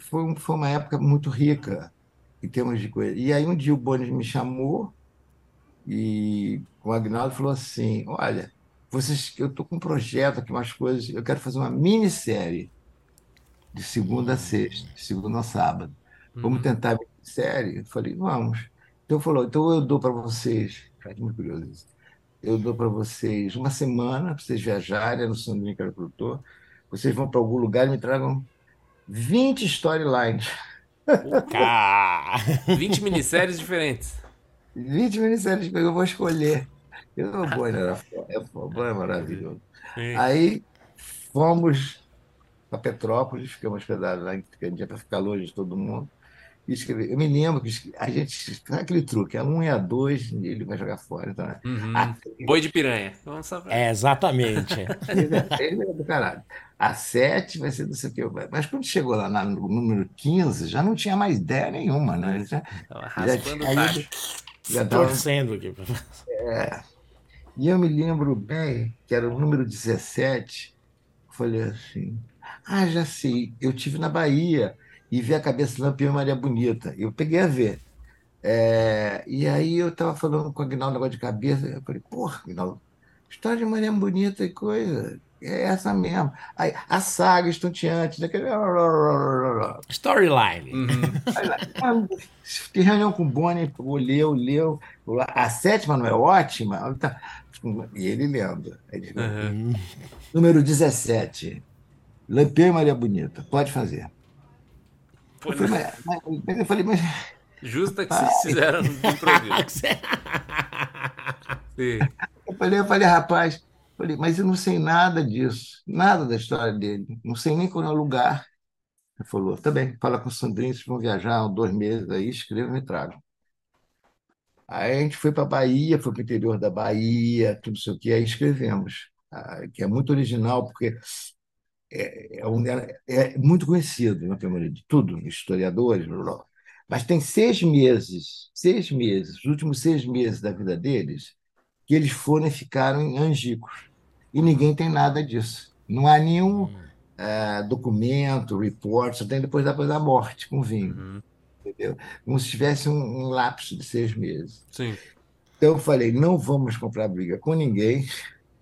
foi, foi uma época muito rica em termos de coisa. E aí um dia o Bones me chamou e o Agnaldo falou assim: Olha, vocês, eu estou com um projeto aqui, umas coisas, eu quero fazer uma minissérie de segunda a sexta, de segunda a sábado. Vamos Uhum. tentar a minissérie? Eu falei: Vamos. Então falou: Então eu dou para vocês, cara, muito curioso isso. Eu dou para vocês uma semana para vocês viajarem no São Domingo, que era produtor. Vocês vão para algum lugar e me tragam 20 storylines. Cá. 20 minisséries diferentes. 20 minisséries que eu vou escolher. Eu, o Boi era fo- é, fo- o Boi é maravilhoso. Sim. Aí fomos para Petrópolis, ficamos hospedados lá, que a gente ia para ficar longe de todo mundo. E escrevi. Eu me lembro que a gente. Sabe aquele truque? A um e a dois, ele vai jogar fora. Então, né? Uhum. a, Boi de piranha. Pra... É, exatamente. ele, é do caralho. A sete vai ser não sei o que. Mas quando chegou lá na- no número 15, já não tinha mais ideia nenhuma, né? Já, Tava já raspando o tinha tacho. ido. Já tava Torcendo aqui. E eu me lembro bem que era o número 17. Eu falei assim: Ah, já sei, eu tive na Bahia e vi a cabeça de Lampião e Maria Bonita. Eu peguei a ver. É, e aí eu estava falando com o Aguinaldo negócio de cabeça. Eu falei: Porra, Aguinaldo, história de Maria Bonita e coisa. É essa mesmo. Aí, a saga estonteante, daquele. Storyline. Uhum. Reunião com o Boni, leu, leu. A sétima não é ótima? E ele ele, Uhum. Número 17. Lampião e Maria Bonita. Pode fazer. Foi Eu falei, mas, mas- eu falei, mas justa que vocês fizeram no. Sim. eu falei, eu falei, rapaz, falei, mas eu não sei nada disso, nada da história dele, não sei nem qual é o lugar. Ele falou, tá bem, fala com o Sandrinho, vocês vão viajar dois meses aí, escreva e me tragam. Aí a gente foi para a Bahia, foi para o interior da Bahia, tudo isso aqui, aí escrevemos, ah, que é muito original, porque é, é, um- é- muito conhecido na Câmara de tudo, historiadores, blá, blá. mas tem seis meses, seis meses, os últimos seis meses da vida deles, que eles foram e ficaram em Angicos. E ninguém tem nada disso. Não há nenhum eh, documento, report, só tem depois da, depois da morte, com vinho, Uhum. entendeu? Como se tivesse um, um lapso de seis meses. Sim. Então eu falei, não vamos comprar briga com ninguém,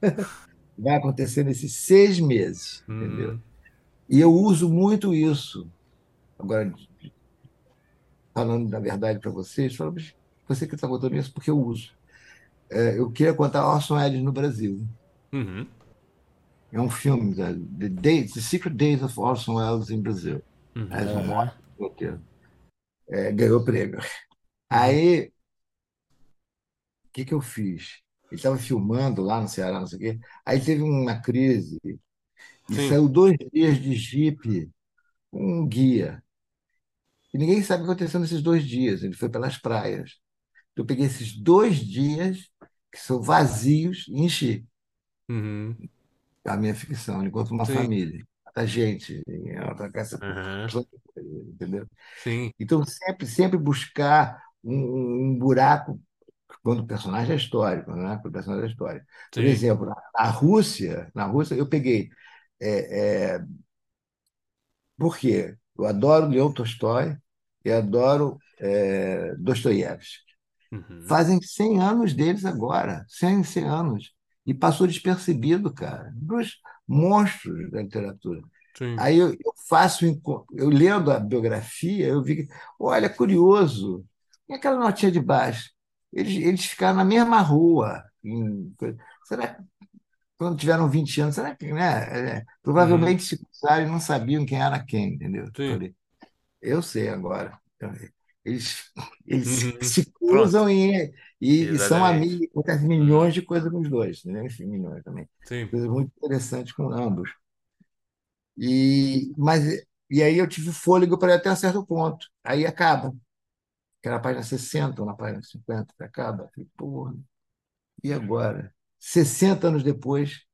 vai acontecer nesses seis meses, entendeu? Uhum. E eu uso muito isso. Agora, falando da verdade para vocês, falo, "Mas você que está contando isso, porque eu uso. É, eu queria contar Orson Welles no Brasil. Uhum. É um filme, da, The, Days, The Secret Days of Orson Welles in Brazil. Uhum. Um ótimo roteiro. É, ganhou prêmio. Aí, o que, que eu fiz? Ele estava filmando lá no Ceará, não sei o quê. Aí teve uma crise e Sim. saiu dois dias de jipe com um guia. E ninguém sabe o que aconteceu nesses dois dias. Ele foi pelas praias. Então, eu peguei esses dois dias, que são vazios, e enchi Uhum. a minha ficção, enquanto uma Sim. família. A gente, essa essa- Aham. entendeu? Sim. Então, sempre, sempre buscar um- um buraco quando o personagem é histórico, né? Quando o personagem é histórico. Por Sim. exemplo, na, na Rússia, na Rússia, eu peguei. é, é, por quê? Eu adoro Leon Tolstói e adoro é, Dostoiévski. Uhum. Fazem 100 anos deles agora, 100, 100 anos. E passou despercebido, cara. Dois monstros da literatura. Sim. Aí eu, eu faço, eu lendo a biografia, eu vi que, olha, curioso, e aquela notinha de baixo? Eles, eles ficaram na mesma rua. em- será quando tiveram 20 anos, será que, né? é, provavelmente se cruzaram e não sabiam quem era quem, entendeu? Uhum. Sim. Eu sei agora. Eles, eles Uhum. se cruzam e, e, e são amigos, acontece milhões de coisas com os dois, entendeu? Enfim, milhões também Sim. coisas muito interessantes com ambos. E, mas, e aí eu tive fôlego para ir até um certo ponto. Aí acaba. Que era na página 60 ou na página 50, acaba. Falei, porra, e agora? 60 anos depois,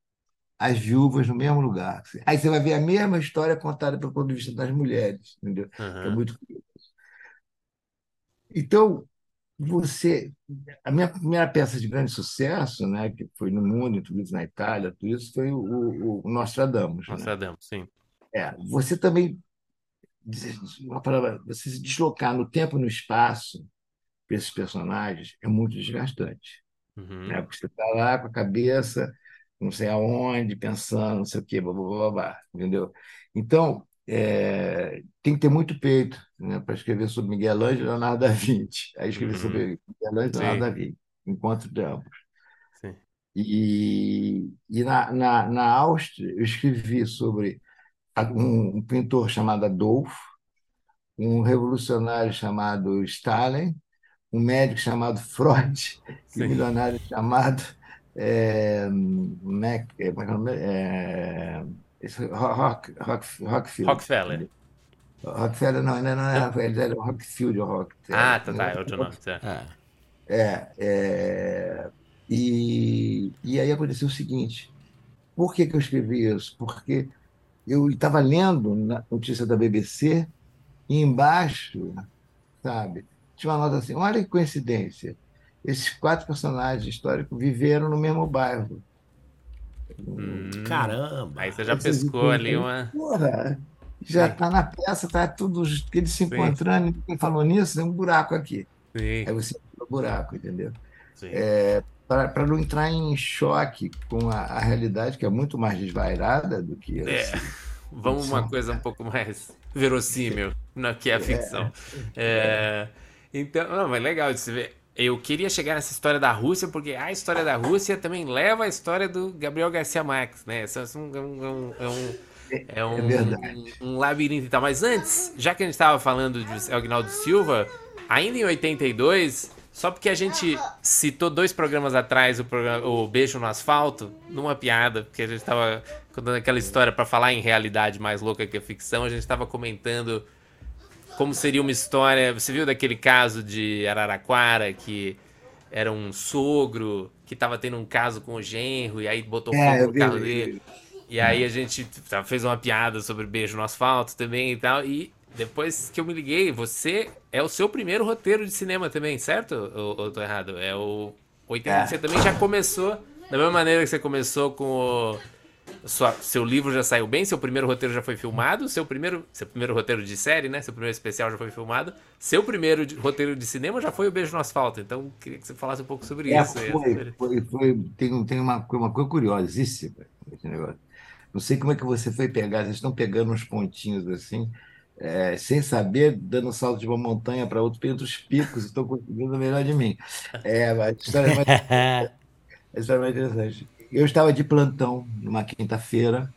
as viúvas no mesmo lugar. Aí você vai ver a mesma história contada pelo ponto de vista das mulheres, entendeu? Que é muito curioso. Então, você. A minha primeira peça de grande sucesso, né, que foi no mundo, tudo isso na Itália, tudo isso, foi o, o, o Nostradamus. né? Nostradamus, sim. É, você também, você se deslocar no tempo e no espaço para esses personagens é muito desgastante. Uhum. Né? Porque você está lá com a cabeça, não sei aonde, pensando, não sei o quê, blá, blá, blá, blá, entendeu? Então, é, tem que ter muito peito né, para escrever sobre Miguel Ângelo e Leonardo da Vinci. Aí escrever Uhum. sobre Miguel Ângelo e. Leonardo da Vinci, encontro de ambos. Sim. E, e na, na, na Áustria, eu escrevi sobre um, pintor chamado Adolfo, um revolucionário chamado Stalin, um médico chamado Freud e Sim. um milionário chamado é, Mac, é, como é que é? É, Rock, Rock, Rockfield. Rockefeller. Rockefeller, não, ainda não era, ele era Rockfield ou Rockefeller. Ah, tá, tá. É outro nome. Tá. É. É, é, e, e aí aconteceu o seguinte: por que, que eu escrevi isso? Porque eu estava lendo na notícia da BBC e embaixo, sabe, tinha uma nota assim: olha que coincidência, esses quatro personagens históricos viveram no mesmo bairro. Hum. Caramba. Aí você já pescou ali uma. Porra, já Sim. está na peça, está tudo eles se Sim. encontrando, ninguém falou nisso, tem um buraco aqui. Sim, Aí você entra no buraco, entendeu? sim. Para não entrar em choque com a, a realidade, que é muito mais desvairada do que É. Vamos uma ficção. coisa um pouco mais verossímil na que é a ficção. É, então, não, mas legal de se ver. Eu queria chegar nessa história da Rússia, porque a história da Rússia também leva a história do Gabriel Garcia Marques, né? É um, é um, é um, é um, verdade. um labirinto e tal. Mas antes, já que a gente estava falando de Agnaldo Silva, ainda em 82, só porque a gente citou dois programas atrás o, programa, o Beijo no Asfalto, numa piada, porque a gente estava contando aquela história para falar em realidade mais louca que a ficção, a gente estava comentando como seria uma história. Você viu daquele caso de Araraquara que era um sogro que estava tendo um caso com o genro e aí botou É, fogo no carro dele. E aí a gente tá, fez uma piada sobre beijo no asfalto também e tal. E depois que eu me liguei, você é o seu primeiro roteiro de cinema também, certo? Ou, ou tô errado? É o 80. É. Você também já começou, da mesma maneira que você começou com o. Sua, seu livro já saiu bem, seu primeiro roteiro já foi filmado, seu primeiro, seu primeiro roteiro de série, né? Seu primeiro especial já foi filmado. Seu primeiro de- roteiro de cinema já foi o Beijo no Asfalto. Então, queria que você falasse um pouco sobre É, isso. foi, foi, foi- tem, tem uma, uma coisa curiosíssima esse negócio. Não sei como é que você foi pegar, vocês estão pegando uns pontinhos assim, é, sem saber, dando salto de uma montanha para outra, pelos picos, estão conseguindo melhor de mim. É, a história é mais, a história é mais interessante. Eu estava de plantão numa quinta-feira,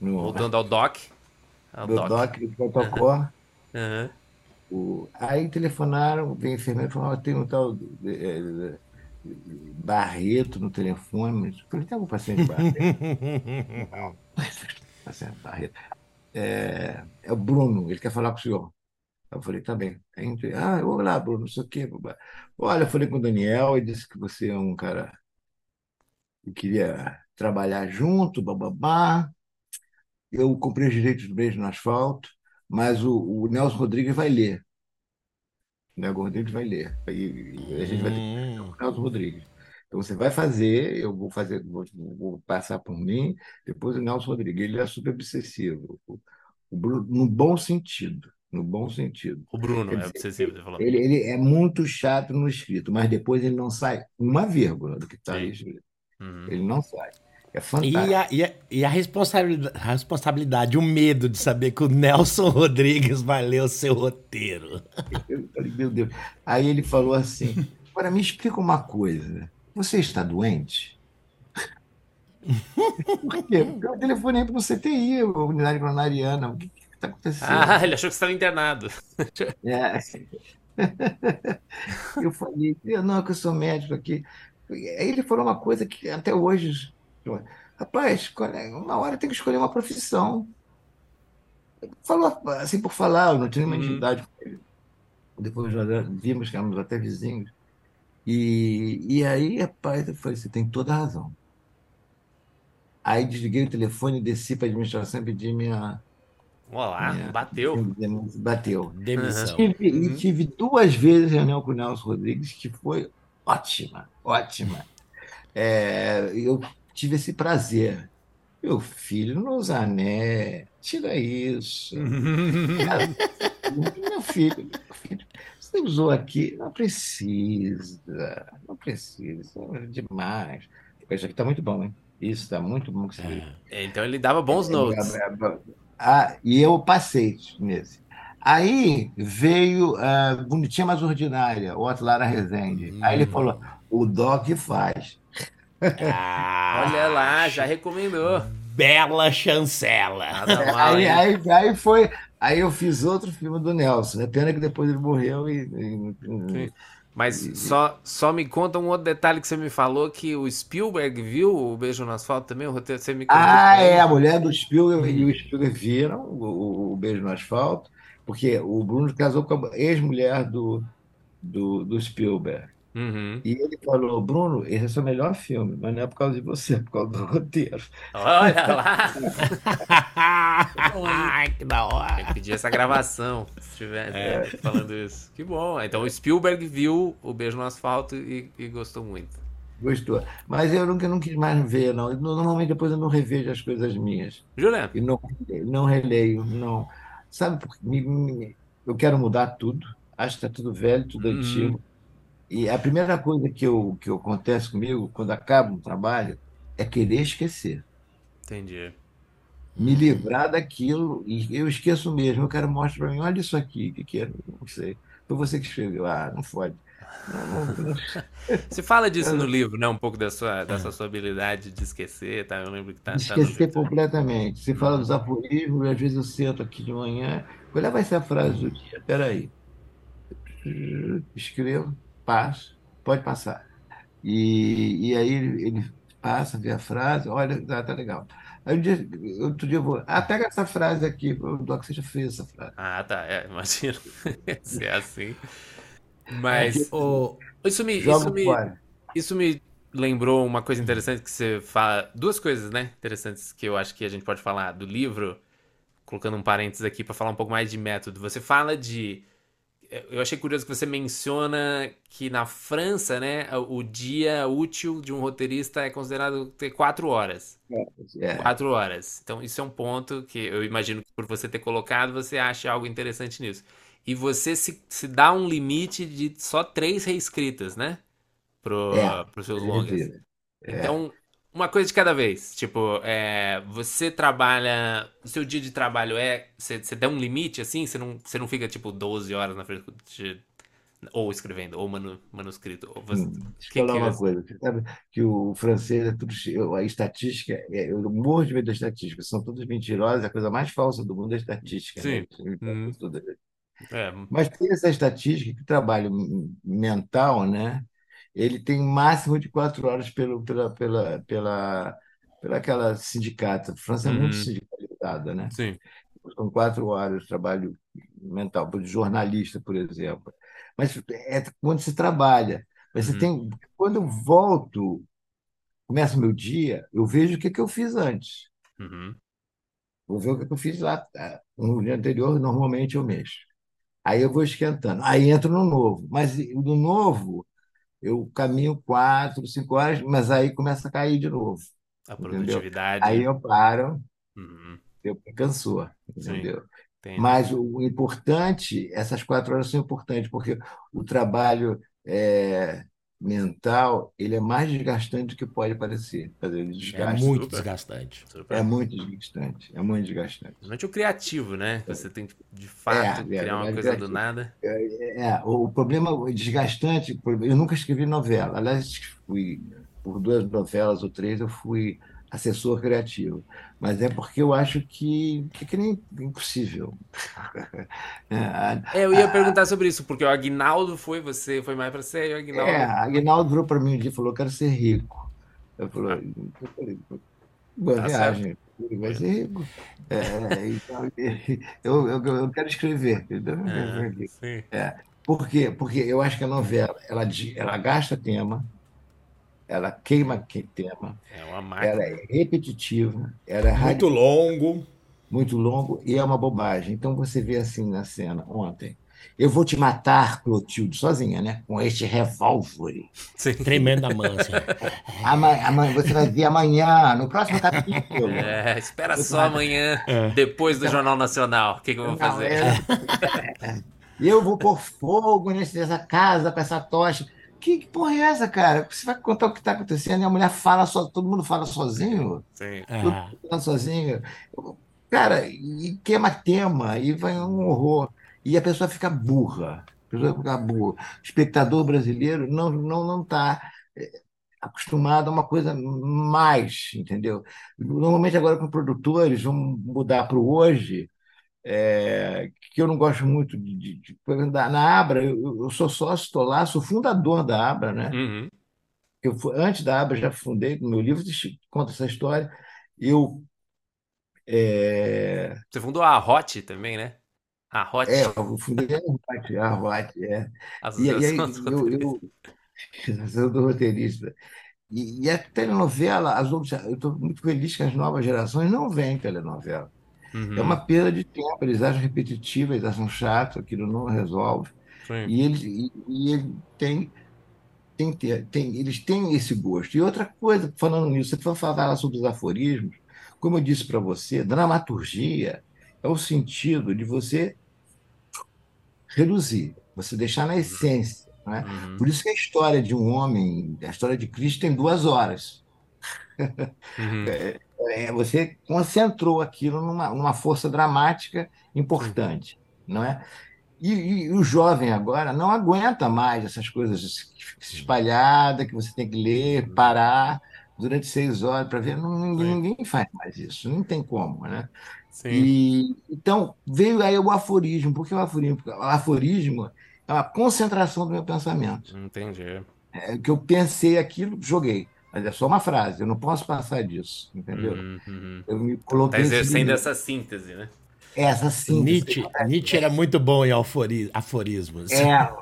no Voltando ao Doc. Ao meu Doc. doc de protocolo. Aham. O- Aí telefonaram, veio a enfermeira e falou: "Ó, tem um tal. é, Barreto no telefone. Eu falei, tem algum paciente Barreto? Não. Paciente Barreto. É, é o Bruno, ele quer falar com o senhor. Eu falei, tá bem. Aí, ah, olá, Bruno, não sei o quê. Olha, eu falei com o Daniel e disse que você é um cara que queria trabalhar junto, bababá. Eu comprei os direitos do Beijo no Asfalto, mas o, o Nelson Rodrigues vai ler. O Nelson Rodrigues vai ler. E, e a gente vai ter que ler Hum. o Nelson Rodrigues. Então você vai fazer, eu vou fazer, vou, vou passar por mim, depois o Nelson Rodrigues. Ele é super obsessivo, o, o Bruno, no bom sentido, no bom sentido. O Bruno Quer é dizer, obsessivo, você falou. ele, ele é muito chato no escrito, mas depois ele não sai uma vírgula do que está escrito. Uhum. Ele não sai. É E fantástico. a, e a, e a responsabilidade, a responsabilidade, o medo de saber que o Nelson Rodrigues vai ler o seu roteiro. Eu falei, meu Deus. Aí ele falou assim: Agora me explica uma coisa. Você está doente? Por quê? Porque eu telefonei para o CTI, a unidade coronariana. O que está acontecendo? Ah, ele achou que você estava internado. É. Eu falei, não, que eu sou médico aqui. Aí ele falou uma coisa que até hoje, rapaz, uma hora tem que escolher uma profissão. Falou assim por falar, eu não tinha nenhuma Uhum. intimidade com ele. Depois nós vimos que éramos até vizinhos. E, e aí, rapaz, eu falei, você tem toda a razão. Aí desliguei o telefone, desci para a administração e pedi minha, Olá, minha, bateu. bateu. Demissão. Tive, Uhum. E tive duas vezes reunião com o Nelson Rodrigues, que foi ótima, ótima. É, eu tive esse prazer. Meu filho, não usa ané, tira isso. Meu filho, meu filho, você usou aqui, não precisa, não precisa, é demais. Isso aqui está muito bom, hein? Isso está muito bom que você É, Então ele dava bons notes. ah, e eu passei nesse. Aí veio a Bonitinha Mais Ordinária, o outro Lara Rezende. Aí ele falou: o Doc faz. Ah, Olha lá, já recomendou. Bela chancela. Aí, aí, aí foi. Aí eu fiz outro filme do Nelson. É pena que depois ele morreu e. e-. Mas só, só me conta um outro detalhe que você me falou, que o Spielberg viu o Beijo no Asfalto também, o roteiro, você me contou Ah, é, a mulher do Spielberg e o Spielberg viram o, o- o Beijo no Asfalto, porque o Bruno casou com a ex-mulher do, do, do Spielberg. Uhum. E ele falou, Bruno, esse é o seu melhor filme, mas não é por causa de você, é por causa do roteiro. Olha lá, Ai, que da tem que hora. pedir essa gravação, se tiver É. falando isso. Que bom, então o Spielberg viu o Beijo no Asfalto e, e gostou muito. Gostou. Mas eu nunca não quis mais ver, não. Eu, Normalmente depois eu não revejo as coisas minhas. Juliano, E não, não releio, não. Sabe, por- me- me- eu quero mudar tudo. Acho que está tudo velho, tudo Uhum. antigo. E a primeira coisa que, eu, que acontece comigo quando acaba um trabalho é querer esquecer. entendi. Me livrar daquilo, e eu esqueço mesmo. Eu quero mostrar para mim, olha isso aqui, o que, que é? Não sei. Foi você que escreveu. Ah, não pode. Você fala disso no livro, né? Um pouco da sua, dessa sua habilidade de esquecer, tá? Eu lembro que tá, tá Esquecer livro. completamente. Você fala dos aforismos, às vezes eu sento aqui de manhã. Qual é vai ser a frase do dia? Peraí. Escrevo, passo, pode passar. E, e aí ele, ele passa, vê a frase, olha, tá, tá legal. Aí um dia, outro dia eu vou, ah, pega essa frase aqui, o Doc, você já fez essa frase. Ah, tá, é, imagino. Se é assim. Mas Ô, isso me, isso me, isso me lembrou uma coisa interessante que você fala. Duas coisas, né? Interessantes que eu acho que a gente pode falar do livro, colocando um parênteses aqui para falar um pouco mais de método. Você fala de. Eu achei curioso que você menciona que na França, né, o dia útil de um roteirista é considerado ter quatro horas. É, Quatro horas. Então, isso é um ponto que eu imagino que por você ter colocado, você acha algo interessante nisso. E você se, se dá um limite de só três reescritas, né? Pro, É, pros seus longas. revira. Então, uma coisa de cada vez. Tipo, é, você trabalha. O seu dia de trabalho é. Você, você dá um limite, assim? Você não, você não fica, tipo, 12 horas na frente. de- ou escrevendo, ou manu, manuscrito. Ou você, Hum, Deixa eu que falar que uma você- coisa. Você sabe que o francês é tudo. A estatística, é- eu morro de medo da estatística, são todas mentirosas, a coisa mais falsa do mundo é a estatística. né? Uhum. Tudo- é, Mas tem essa estatística que trabalho mental, né? Ele tem máximo de quatro horas pelo, pela, pela, pela, pela aquela sindicata. A França é muito Uhum. sindicalizada, né? Sim. São quatro horas de trabalho mental, de jornalista, por exemplo. Mas é quando se trabalha. Mas você Uhum. tem, quando eu volto, começa o meu dia, eu vejo o que, que eu fiz antes. Uhum. Vou ver o que, que eu fiz lá ah, no dia anterior, normalmente eu mexo. Aí eu vou esquentando. Aí entro no novo. Mas no novo, eu caminho quatro, cinco horas, mas aí começa a cair de novo. A Entendeu? produtividade. Aí eu paro, Uhum. eu cansou, Sim. entendeu? Entendi. Mas o importante, essas quatro horas são importantes, porque o trabalho é, mental, ele é mais desgastante do que pode parecer. Dizer, É desgasta. muito super. desgastante. Super. É muito desgastante. É muito desgastante. Principalmente o criativo, né? Você tem que, de fato, É, criar uma é, coisa é, do nada. É, o, o problema desgastante, eu nunca escrevi novela. Aliás, fui por duas novelas ou três, eu fui assessor criativo. Mas é porque eu acho que, que, que nem impossível. É, É, eu ia perguntar sobre isso, porque o Agnaldo foi, você foi mais pra ser, e o Agnaldo. É, a Aguinaldo virou para mim um dia e falou: quero ser rico. Eu falei: falei, Boa Tá viagem, ele vai ser rico. É, então, eu, eu, eu quero escrever. entendeu? É, sim. Por quê? Porque eu acho que a novela ela, ela gasta tema, ela queima que- tema, É uma máquina. ela é repetitiva, ela é Muito longo. muito longo e é uma bobagem. Então você vê assim na cena ontem. Eu vou te matar, Clotilde, sozinha, né? Com este revólver. Tremenda mancha. Ama- ama- Você vai ver amanhã, no próximo capítulo. É, espera só matar. amanhã, É. depois do Jornal Nacional. O que, que eu vou Não, fazer? é- Eu vou pôr fogo nessa casa com essa tocha. Que, que porra é essa, cara? Você vai contar o que está acontecendo e a mulher fala só, todo mundo fala sozinho, Sim. É. todo mundo fala sozinho. Cara, e queima tema, e vai um horror. E a pessoa fica burra. A pessoa fica burra. O espectador brasileiro não não não está acostumado a uma coisa mais, entendeu? Normalmente agora com produtores vamos mudar para o hoje é, que eu não gosto muito de, de- de- na Abra, eu, eu sou sócio, estou lá, sou fundador da Abra, né? Uhum. Eu, antes da Abra já fundei, no meu livro conta essa história. Eu é, Você fundou a Hot também, né? A Hot, é, eu fundei a Arvate, a Arvate, é. E, e aí eu, eu, eu sou do roteirista. E, e a telenovela, as eu estou muito feliz que as novas gerações não veem telenovela. É Uhum. uma perda de tempo, eles acham repetitiva, eles acham chato, aquilo não resolve. Sim. E eles, e, e ele tem, tem, tem, eles têm esse gosto. E outra coisa, falando nisso, você for falar sobre os aforismos, como eu disse para você, dramaturgia é o sentido de você reduzir, você deixar na essência. Não é? Uhum. Por isso que a história de um homem, a história de Cristo tem duas horas. Uhum. É, você concentrou aquilo numa, numa força dramática importante, não é? E, e o jovem agora não aguenta mais essas coisas espalhadas que você tem que ler, parar durante seis horas para ver. Ninguém, ninguém faz mais isso, não tem como, né? Sim. E, então veio aí o aforismo. Por que o aforismo? Porque o aforismo é uma concentração do meu pensamento. Entendi. É que eu pensei aquilo, joguei. Mas é só uma frase, eu não posso passar disso, entendeu? Uhum, uhum. Eu me coloquei nesse exercendo essa síntese, né? essa síntese. Nietzsche, Nietzsche era muito bom em aforismos. É,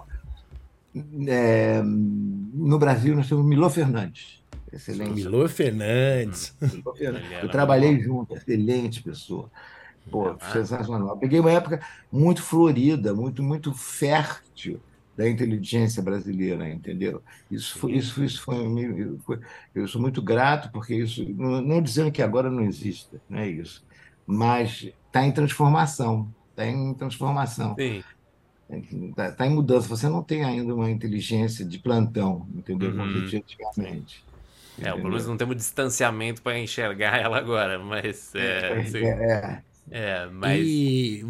é, no Brasil nós temos Milô Fernandes, excelente. Milor Fernandes. Milô Fernandes. Eu trabalhei junto, excelente pessoa. Pô, sensacional. Eu peguei uma época muito florida, muito, muito fértil da inteligência brasileira, entendeu? Isso foi, isso, isso foi, foi- eu sou muito grato porque isso, não, não dizendo que agora não exista, não é isso, mas está em transformação, está em transformação. Está tá em mudança. Você não tem ainda uma inteligência de plantão, entendeu? Como Uhum. tinha antigamente. É, pelo entendeu? menos não temos distanciamento para enxergar ela agora, mas é, sim. É, É, mas E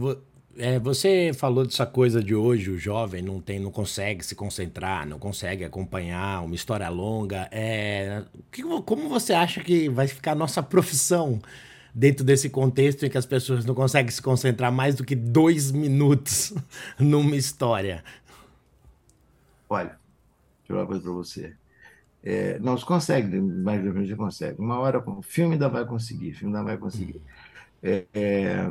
é, você falou dessa coisa de hoje, o jovem não tem, não consegue se concentrar, não consegue acompanhar uma história longa. É, que- como você acha que vai ficar a nossa profissão dentro desse contexto em que as pessoas não conseguem se concentrar mais do que dois minutos numa história? olha, falar uma coisa para você. É, não, se consegue, mais ou menos consegue. Uma hora, o filme ainda vai conseguir, filme ainda vai conseguir. É, é,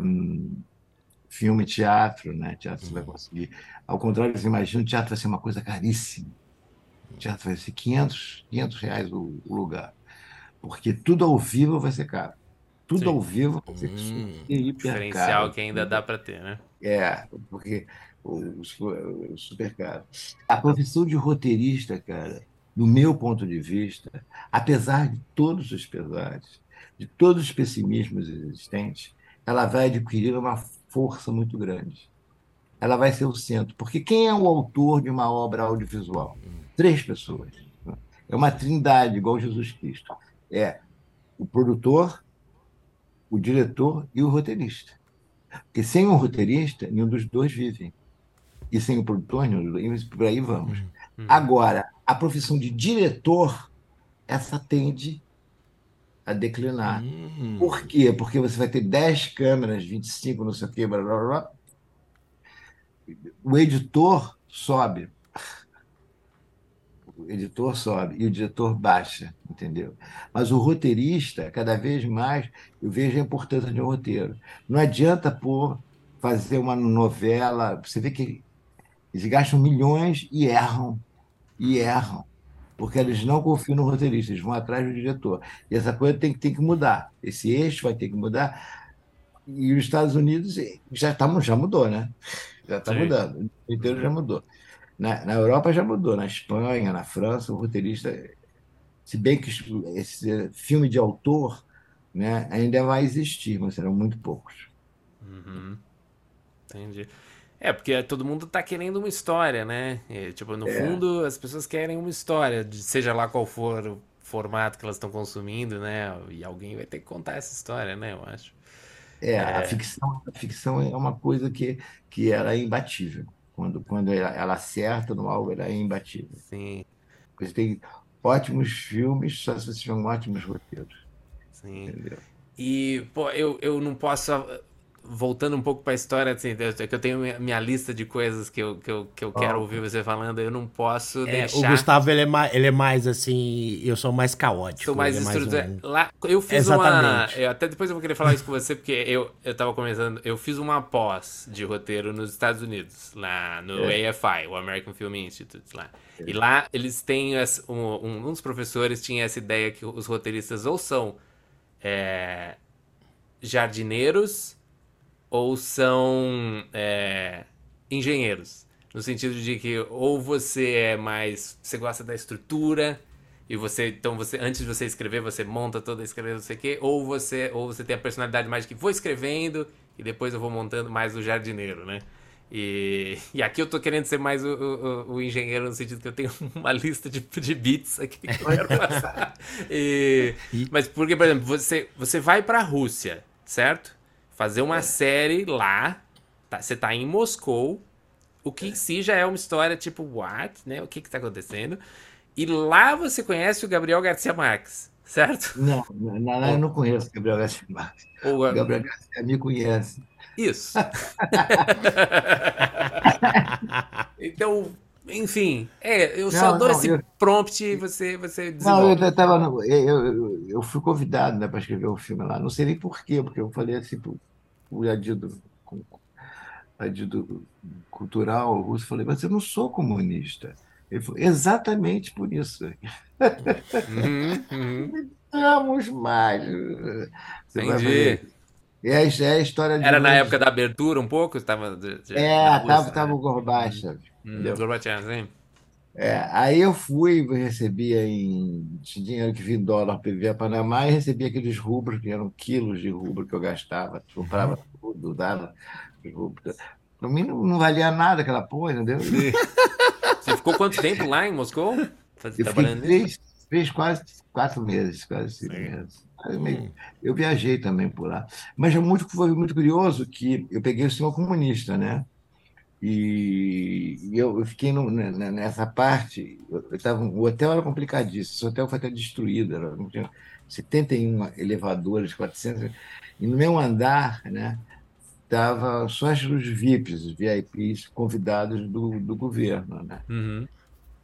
filme, teatro, né? Teatro você vai conseguir. Ao contrário, você imagina, o teatro vai ser uma coisa caríssima. O teatro vai ser 500, 500 reais o, o lugar. Porque tudo ao vivo vai ser caro. Tudo Sim. ao vivo vai ser hum, hiper diferencial caro. que ainda dá para ter, né? É, porque o, o, o super caro. A profissão de roteirista, cara, do meu ponto de vista, apesar de todos os pesares, de todos os pessimismos existentes, ela vai adquirir uma força muito grande. Ela vai ser o centro. Porque quem é o autor de uma obra audiovisual? Três pessoas. É uma trindade, igual Jesus Cristo. É o produtor, o diretor e o roteirista. Porque sem o roteirista, nenhum dos dois vive. E sem o produtor, nenhum dos dois, por aí vamos. Uhum. Agora, a profissão de diretor, essa tende a declinar. Uhum. Por quê? Porque você vai ter 10 câmeras, 25, não sei o quê, blá, blá, blá. O editor sobe. O editor sobe e o diretor baixa, entendeu? Mas o roteirista, cada vez mais, eu vejo a importância de um roteiro. Não adianta por fazer uma novela. Você vê que eles gastam milhões e erram e erram, porque eles não confiam no roteirista, eles vão atrás do diretor. E essa coisa tem, tem que mudar. Esse eixo vai ter que mudar. E os Estados Unidos já, tá, já mudou, né? Já está mudando. O inteiro já mudou. Na, na Europa já mudou, na Espanha, na França, o roteirista. Se bem que esse filme de autor né, ainda vai existir, mas serão muito poucos. Uhum. Entendi. É, porque todo mundo tá querendo uma história, né? E, tipo, no é. fundo, as pessoas querem uma história, seja lá qual for o formato que elas estão consumindo, né? E alguém vai ter que contar essa história, né? Eu acho. É, é. A, ficção, a ficção é uma coisa que, que ela é imbatível. Quando, quando ela, ela acerta no algo, ela é imbatível. Sim. Você tem ótimos filmes, só se você tiver ótimos roteiros. Sim. Entendeu? E, pô, eu, eu não posso voltando um pouco para a história, assim, é que eu tenho minha lista de coisas que eu, que eu, que eu quero ouvir você falando, eu não posso é, deixar. O Gustavo, ele é, mais, ele é mais assim, eu sou mais caótico. Sou mais estruturado. É um... Lá, eu fiz Exatamente. uma. Eu, até depois eu vou querer falar isso com você, porque eu, eu tava começando. Eu fiz uma pós de roteiro nos Estados Unidos, lá no é. AFI, o American Film Institute, lá. É. E lá eles têm. Um, um, um dos professores tinha essa ideia que os roteiristas ou são é, jardineiros ou são é, engenheiros. No sentido de que ou você é mais. Você gosta da estrutura. E você, então você, antes de você escrever, você monta toda a escrever, não sei o quê, ou você, ou você tem a personalidade mais que vou escrevendo e depois eu vou montando mais o jardineiro, né? E, e aqui eu tô querendo ser mais o, o, o, engenheiro no sentido que eu tenho uma lista de, de bits aqui que eu quero passar. E, mas porque, por exemplo, você, você vai para a Rússia, certo? Fazer uma é. série lá. Tá, você tá em Moscou. O que em si já é uma história tipo, what? Né? O que que tá acontecendo? E lá você conhece o Gabriel Garcia Marques, certo? Não, não, eu não conheço o Gabriel Garcia Marques. O Gabriel Garcia me conhece. Isso. então, enfim, é, eu só não, dou não, esse eu, prompt e você, você desenvolve. Não, eu, tava eu, eu, eu, fui convidado né, para escrever o um filme lá. Não sei nem porquê, porque eu falei assim, o adido, adido cultural russo, falei, mas eu não sou comunista. Ele falou, exatamente por isso. Uhum, uhum. Estamos mais. Você Entendi. É, a, é a história. Era na época da abertura um pouco? Estava é, estava né? tava o Gorbachev. Hum, Gorbachev, sim. É, aí eu fui, recebia em dinheiro que vinha em dólar para Panamá e recebia aqueles rubros, que eram quilos de rubro que eu gastava, comprava uhum. tudo, dava Para mim não, não, valia nada aquela porra, entendeu? Você ficou quanto tempo lá em Moscou? Faz, eu fiquei três, três, quase quatro meses, quase cinco meses. Hum. Eu viajei também por lá. Mas é muito, foi muito curioso que eu peguei o senhor comunista, né? E, e eu, eu, fiquei no, nessa parte. Eu tava, o hotel era complicadíssimo. Esse hotel foi até destruído. Era, tinha 71 elevadores, 400. E no meu andar, né? Tava só os VIPs, os VIPs convidados do, do governo, né? Uhum.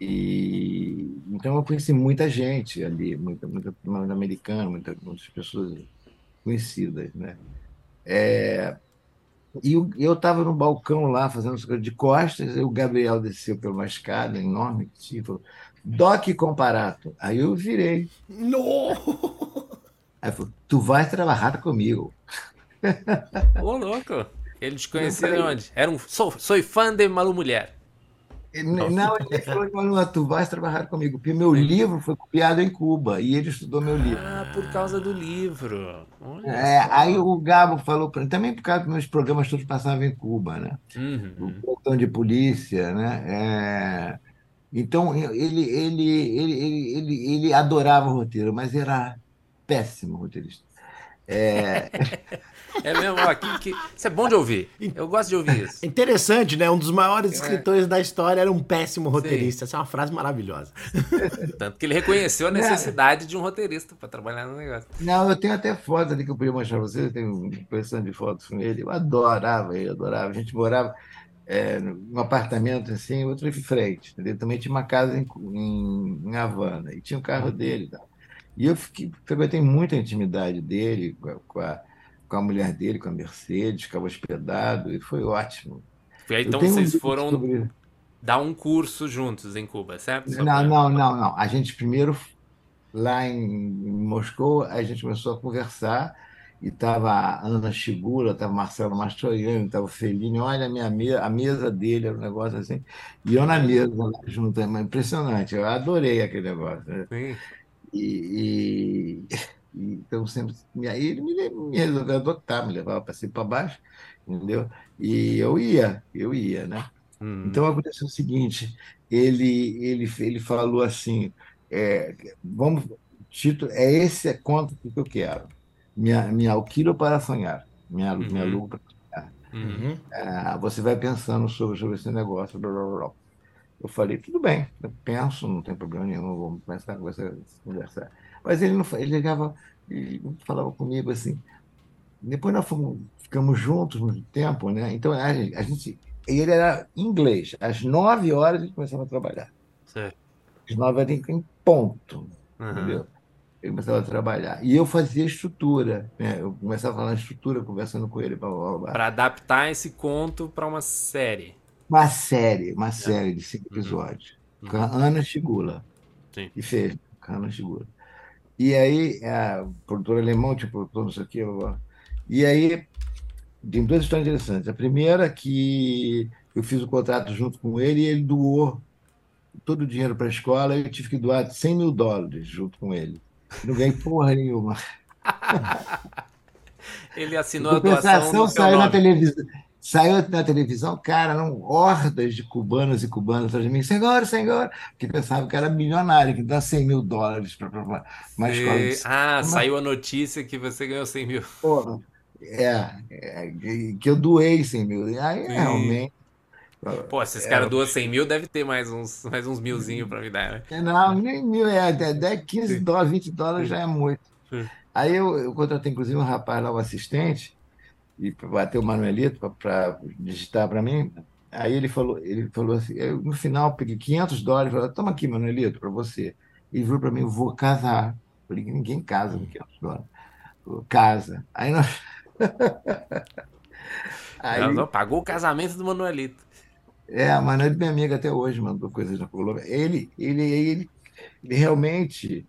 E então eu conheci muita gente ali, muita, muita, muita americana, muita, muitas pessoas conhecidas, né? É, e eu estava no balcão lá fazendo de costas, e o Gabriel desceu uma escada enorme que tinha, falou, Doc Comparato. Aí eu virei. No! Aí falou, tu vais trabalhar comigo. Ô, louco! Ele te conhecia de onde? Era um, sou, sou fã de Malu Mulher. Não, ele falou, Malu, tu vais trabalhar comigo, porque meu livro foi copiado em Cuba e ele estudou meu livro. Ah, por causa do livro. É, aí o Gabo falou para também por causa dos meus programas todos passavam em Cuba, né? Uhum. O plantão de polícia, né? É, então ele, ele, ele, ele, ele, ele adorava o roteiro, mas era péssimo roteirista. É... É mesmo, ó, que, que... isso é bom de ouvir. Eu gosto de ouvir isso. Interessante, né? Um dos maiores escritores é. da história era um péssimo roteirista. Sim. Essa é uma frase maravilhosa. Tanto que ele reconheceu a necessidade de um roteirista para trabalhar no negócio. Não, eu tenho até fotos ali que eu podia mostrar pra vocês. Eu tenho uma coleção de fotos com ele. Eu adorava ele, adorava. A gente morava é, num apartamento assim, outro em frente. Ele também tinha uma casa em, em, em Havana e tinha o um carro dele e tal. E eu fiquei, frequentei muita intimidade dele com a, com a mulher dele, com a Mercedes, ficava hospedado, e foi ótimo. E aí, então vocês um foram sobre... dar um curso juntos em Cuba, certo? Não, não, não, não. A gente primeiro, lá em, Moscou, a gente começou a conversar, e estava a Ana Chigula, estava Marcelo Mastroianni, estava o Fellini, olha a minha mesa, a mesa dele, era um negócio assim, e eu na mesa lá junto, é impressionante, eu adorei aquele negócio. Né? Sim. E, e, então sempre. E aí ele me, me resolveu adotar, me levava para cima para baixo, entendeu? E eu ia, eu ia, né? Hum. Então aconteceu o seguinte: ele, ele, ele falou assim: é, vamos, título, é esse conto que eu quero. Minha, minha alquilo para sonhar, minha, uhum. minha luva para sonhar. Uhum. É, você vai pensando sobre, sobre esse negócio. Blá, blá, blá. Eu falei, tudo bem, eu penso, não tem problema nenhum, vamos começar a conversar. Mas ele não ele ligava, ele falava comigo assim. Depois nós fomos, ficamos juntos muito tempo, né? Então a gente, a gente ele era inglês. Às nove horas a gente começava a trabalhar. Certo. Às nove horas em ponto, uhum. entendeu? Ele começava a trabalhar. E eu fazia estrutura, né? Eu começava a falar estrutura, conversando com ele. Para adaptar esse conto para uma série. Uma série, uma série de cinco uhum. episódios. Uhum. Com a Ana Chigula. Sim. E fez, com a Ana Chigula. E aí, a produtora alemão, tipo, produtor, não sei o quê. E aí, tem duas histórias interessantes. A primeira é que eu fiz o contrato junto com ele e ele doou todo o dinheiro para a escola e eu tive que doar 100 mil dólares junto com ele. Não ganhei porra nenhuma. ele assinou a doação. saiu na televisão. Saiu na televisão, cara, eram hordas de cubanos e cubanas atrás de mim, senhor, senhor, que pensavam que era milionário, que dá 100 mil dólares para uma escola de Ah, saiu a notícia que você ganhou 100 mil. Porra, é, é, que eu doei 100 mil. Aí, Sim. realmente. Pô, se esse é, cara doa 100 mil, deve ter mais uns, mais uns milzinho para me dar, né? Não, nem mil, é 10, 15 Sim. dólares, 20 dólares já é muito. Sim. Aí eu, eu contratei, inclusive, um rapaz lá, um assistente, e bater o Manuelito para digitar para mim. Aí ele falou, ele falou assim, eu, no final peguei 500 dólares, falei, toma aqui, Manuelito, para você. Ele falou para mim, eu vou casar. Eu falei, ninguém casa com 500 dólares. Casa. Aí nós... Aí, não, não, pagou o casamento do Manuelito. É, a Manuelito, minha amiga até hoje, mandou coisas na Colômbia. Ele, ele, ele, ele realmente,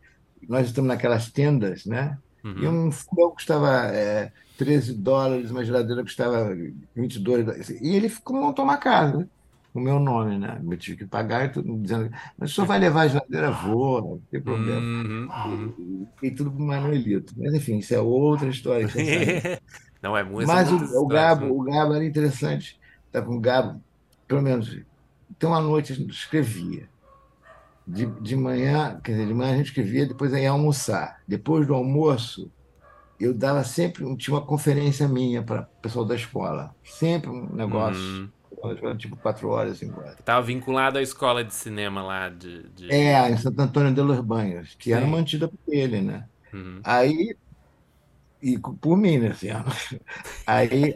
nós estamos naquelas tendas, né? Uhum. E um fogão custava é, 13 dólares, uma geladeira custava 22 dólares. E ele ficou, montou uma casa com o meu nome, né? Eu tive que pagar e tudo dizendo, mas o senhor vai levar a geladeira? Vou, não tem problema. Uhum, uhum. E, e, tudo para o Manuelito. Mas, enfim, isso é outra história. não é muito Mas o, o, Gabo, né? o Gabo era interessante. Tá com o Gabo, pelo menos. Então, à noite a gente escrevia. De, de manhã, quer dizer, de manhã a gente escrevia, depois ia almoçar. Depois do almoço, eu dava sempre, tinha uma conferência minha para o pessoal da escola. Sempre um negócio. Uhum. Tipo quatro horas, cinco horas. Estava vinculado à escola de cinema lá de. de... É, em Santo Antônio de los Banhos, que Sim. era mantida por ele, né? Uhum. Aí, e por mim, né? Assim, aí,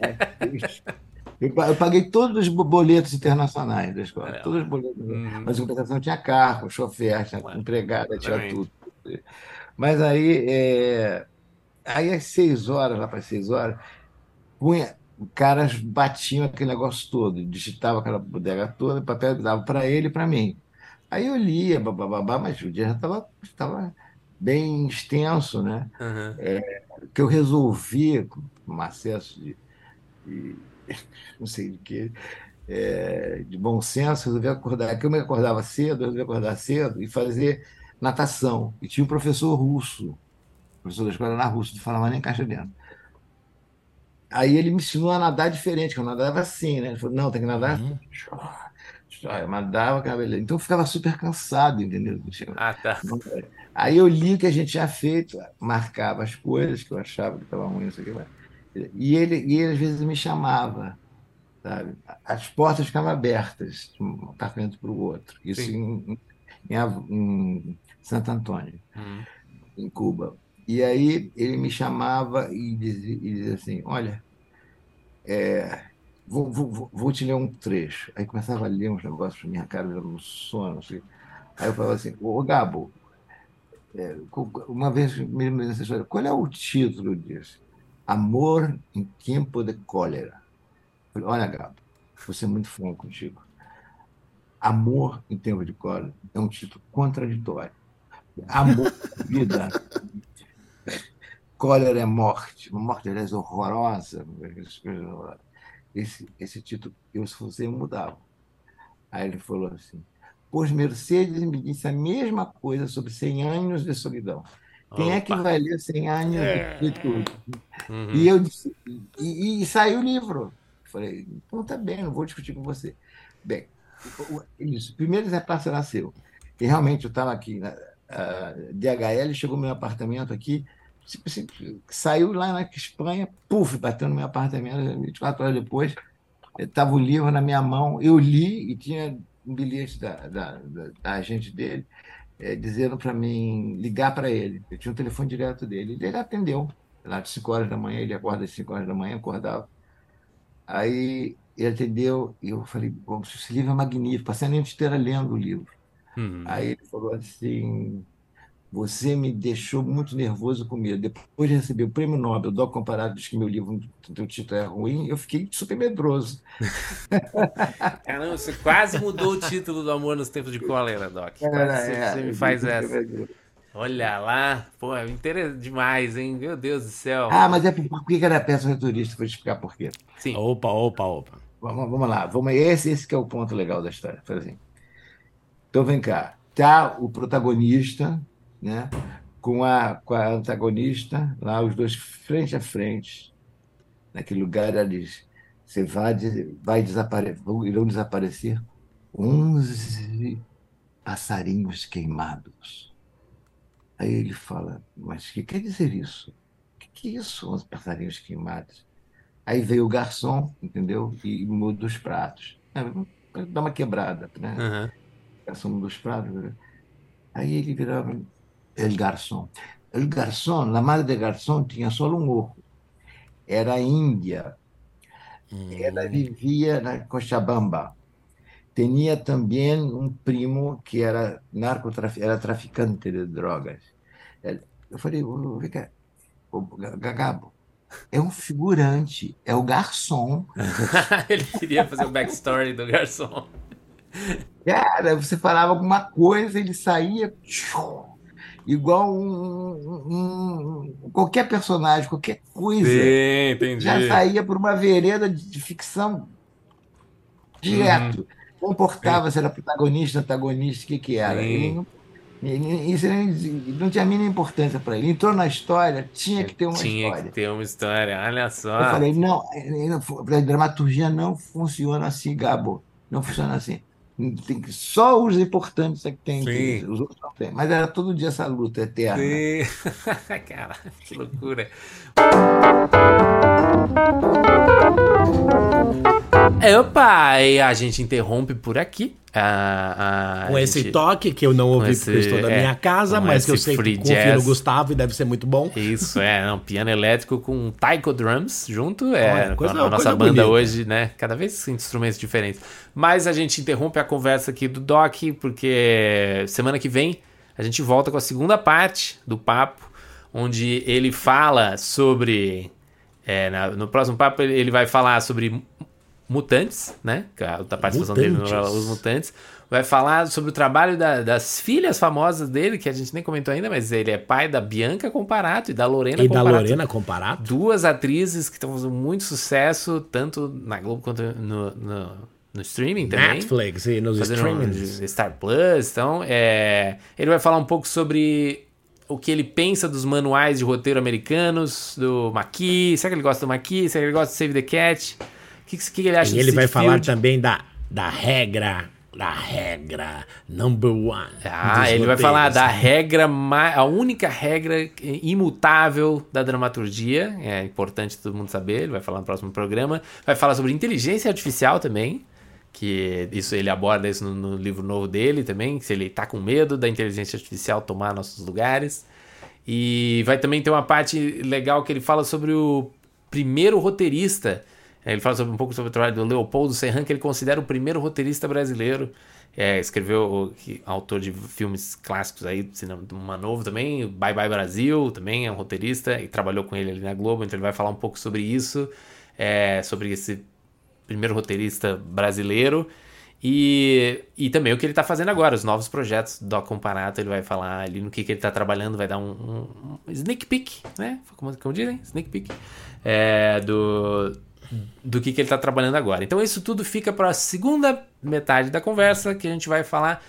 Eu, pa- eu paguei todos os bo- boletos internacionais da escola, lá. todos os boletos. Uhum. Mas em compensação tinha carro, chofer, tinha empregada, tinha tudo. Mas aí, é, aí às seis horas, lá para as seis horas, punha, caras batiam aquele negócio todo, digitavam aquela bodega toda, o papel dava para ele e para mim. Aí eu lia, babá, mas o dia já estava estava bem extenso, né? Uhum. que eu resolvi, com um acesso de, de- não sei de que, é, de bom senso, resolvi acordar. Que eu me acordava cedo, eu resolvi acordar cedo e fazer natação. E tinha um professor russo, professor da escola na russa, não falava nem caixa dentro. Aí ele me ensinou a nadar diferente, que eu nadava assim, né? Ele falou, não, tem que nadar. Uhum. Eu nadava, beleza. Então eu ficava super cansado, entendeu? Ah, tá. Aí eu li o que a gente tinha feito, marcava as coisas que eu achava que estava ruim, não sei o que mais. E ele, e ele às vezes me chamava, sabe? As portas ficavam abertas de um apartamento para o outro. Isso em, em, em Santo Antônio, Uhum. em Cuba. E aí ele me chamava e dizia, e dizia assim: Olha, é, vou, vou, vou- te ler um trecho. Aí começava a ler uns negócios, minha cara era no sono. Assim. Aí eu falava assim: Ô Gabo, é, uma vez me lembro dessa história, qual é o título disso? Amor em tempo de cólera. Falei, Olha, Gabo, vou ser muito franco contigo. Amor em tempo de cólera é um título contraditório. Amor vida, cólera é morte. Uma morte, aliás, horrorosa. Esse, esse título, eu, se fosse, eu mudava. Aí ele falou assim, pois Mercedes me disse a mesma coisa sobre 100 anos de solidão. Quem é que Opa. vai ler 100 anos É. de solitude? Uhum. E eu disse, e, e saiu o livro. Falei, então tá bem, não vou discutir com você. Bem, o- isso, primeiro exemplar será seu. E realmente eu estava aqui na a DHL, chegou meu apartamento aqui, saiu lá na Espanha, puf, bateu no meu apartamento, 24 horas depois, estava o livro na minha mão, eu li e tinha um bilhete da, da, da, da agente dele, eh, dizendo para mim ligar para ele. Eu tinha um telefone direto dele. Ele atendeu. Lá de 5 horas da manhã, ele acorda às 5 horas da manhã, acordava. Aí ele atendeu e eu falei, "Bom, esse livro é magnífico, passei a noite inteira lendo o livro. Uhum. Aí ele falou assim, você me deixou muito nervoso com medo. Depois de receber o prêmio Nobel, do comparado, diz que meu livro, o título é ruim, eu fiquei super medroso. Caramba, você quase mudou o título do Amor nos Tempos de Cólera, Doc. Quase você, É, você me faz essa. Olha lá, pô, é interessante demais, hein? Meu Deus do céu. Ah, mas é por, por que que era peça retorista? Vou te explicar por quê. Sim. Opa, opa, opa. Vamos, vamos lá, vamos, esse, esse que é o ponto legal da história. Assim. Então vem cá, tá o protagonista, né, com a, com a antagonista, lá os dois frente a frente, naquele lugar eles você vai, vai desaparecer, irão desaparecer 11 passarinhos queimados. Aí ele fala, mas o que quer dizer isso? O que, que é isso, 11 passarinhos queimados? Aí veio o garçom, entendeu? E muda os pratos. É, Dá uma quebrada, né? O garçom muda os pratos. né? Aí ele virava, el garçom. El garçom, la madre de garçom tinha só um ojo. Era índia. Ela vivia na Cochabamba. Tinha também um primo que era narcotraficante, era traficante de drogas. Eu falei, "Ô, vem cá, Gagabo, é um figurante, é o garçom. Ele queria fazer o backstory do garçom. Cara, você falava alguma coisa, ele saía tchum, igual um, um- um- qualquer personagem, qualquer coisa. Sim, entendi. Já saía por uma vereda de, ficção direto. Não importava se era protagonista, antagonista, o que, que era. Sim. Ele não, ele- isso não tinha a mínima importância para ele. Entrou na história, tinha que ter uma Tinha história. que ter uma história, olha só. Eu falei, não, a dramaturgia não funciona assim, Gabo. Não funciona assim. Tem que, só os importantes é que tem os outros não tem. Mas era todo dia essa luta eterna. Sim. Cara, que loucura. É, Opa, e a gente interrompe por aqui A, a Com esse gente- toque que eu não ouvi esse- porque estou da é, minha casa, mas que eu sei que confio no jazz. Gustavo e deve ser muito bom. Isso, é, não, piano elétrico com taiko drums junto, é, Olha, com coisa- a, a nossa banda bonita. hoje, né, cada vez instrumentos diferentes. Mas a gente interrompe a conversa aqui do Doc, porque semana que vem a gente volta com a segunda parte do papo, onde ele fala sobre, é, na- no próximo papo ele vai falar sobre mutantes, né, que a participação dele Mutantes. no Os Mutantes, vai falar sobre o trabalho da- das filhas famosas dele, que a gente nem comentou ainda, mas ele é pai da Bianca Comparato e da Lorena E da Comparato. Lorena Comparato. Duas atrizes que estão fazendo muito sucesso, tanto na Globo quanto no, no, no streaming também. Netflix e nos streamings. Star Plus, então é, ele vai falar um pouco sobre o que ele pensa dos manuais de roteiro americanos, do Maqui, será que ele gosta do Maqui, será que ele gosta do Save the Cat, o que, que, que ele acha E ele vai Sitfield? falar também da, da regra, da regra number one. Ah, ele vai falar da regra, a única regra imutável da dramaturgia. É importante todo mundo saber. Ele vai falar no próximo programa. Vai falar sobre inteligência artificial também. Que isso ele aborda isso no, no livro novo dele também. Se ele tá com medo da inteligência artificial tomar nossos lugares. E vai também ter uma parte legal que ele fala sobre o primeiro roteirista. Ele fala sobre, um pouco sobre o trabalho do Leopoldo Serran, que ele considera o primeiro roteirista brasileiro. É, escreveu, que- autor de filmes clássicos aí, cinema Novo também, Bye Bye Brasil, também é um roteirista e trabalhou com ele ali na Globo, então ele vai falar um pouco sobre isso, é, sobre esse primeiro roteirista brasileiro e, e também o que ele está fazendo agora, os novos projetos do Comparato, ele vai falar ali no que, que ele está trabalhando, vai dar um, um- um sneak peek, né? Como, como dizem? Sneak peek. É, do, do que, que ele está trabalhando agora. Então isso tudo fica para a segunda metade da conversa, que a gente vai falar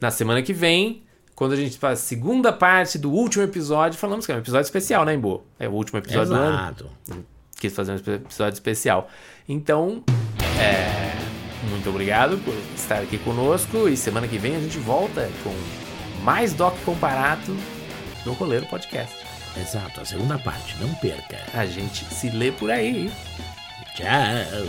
na semana que vem, quando a gente faz a segunda parte do último episódio, falamos que é um episódio especial, né, Embo? É o último episódio do ano Exato. quis fazer um episódio especial. Então, é, muito obrigado por estar aqui conosco e semana que vem a gente volta com mais Doc Comparato no Roleiro Podcast. Exato, a segunda parte, não perca. A gente se lê por aí. Ciao.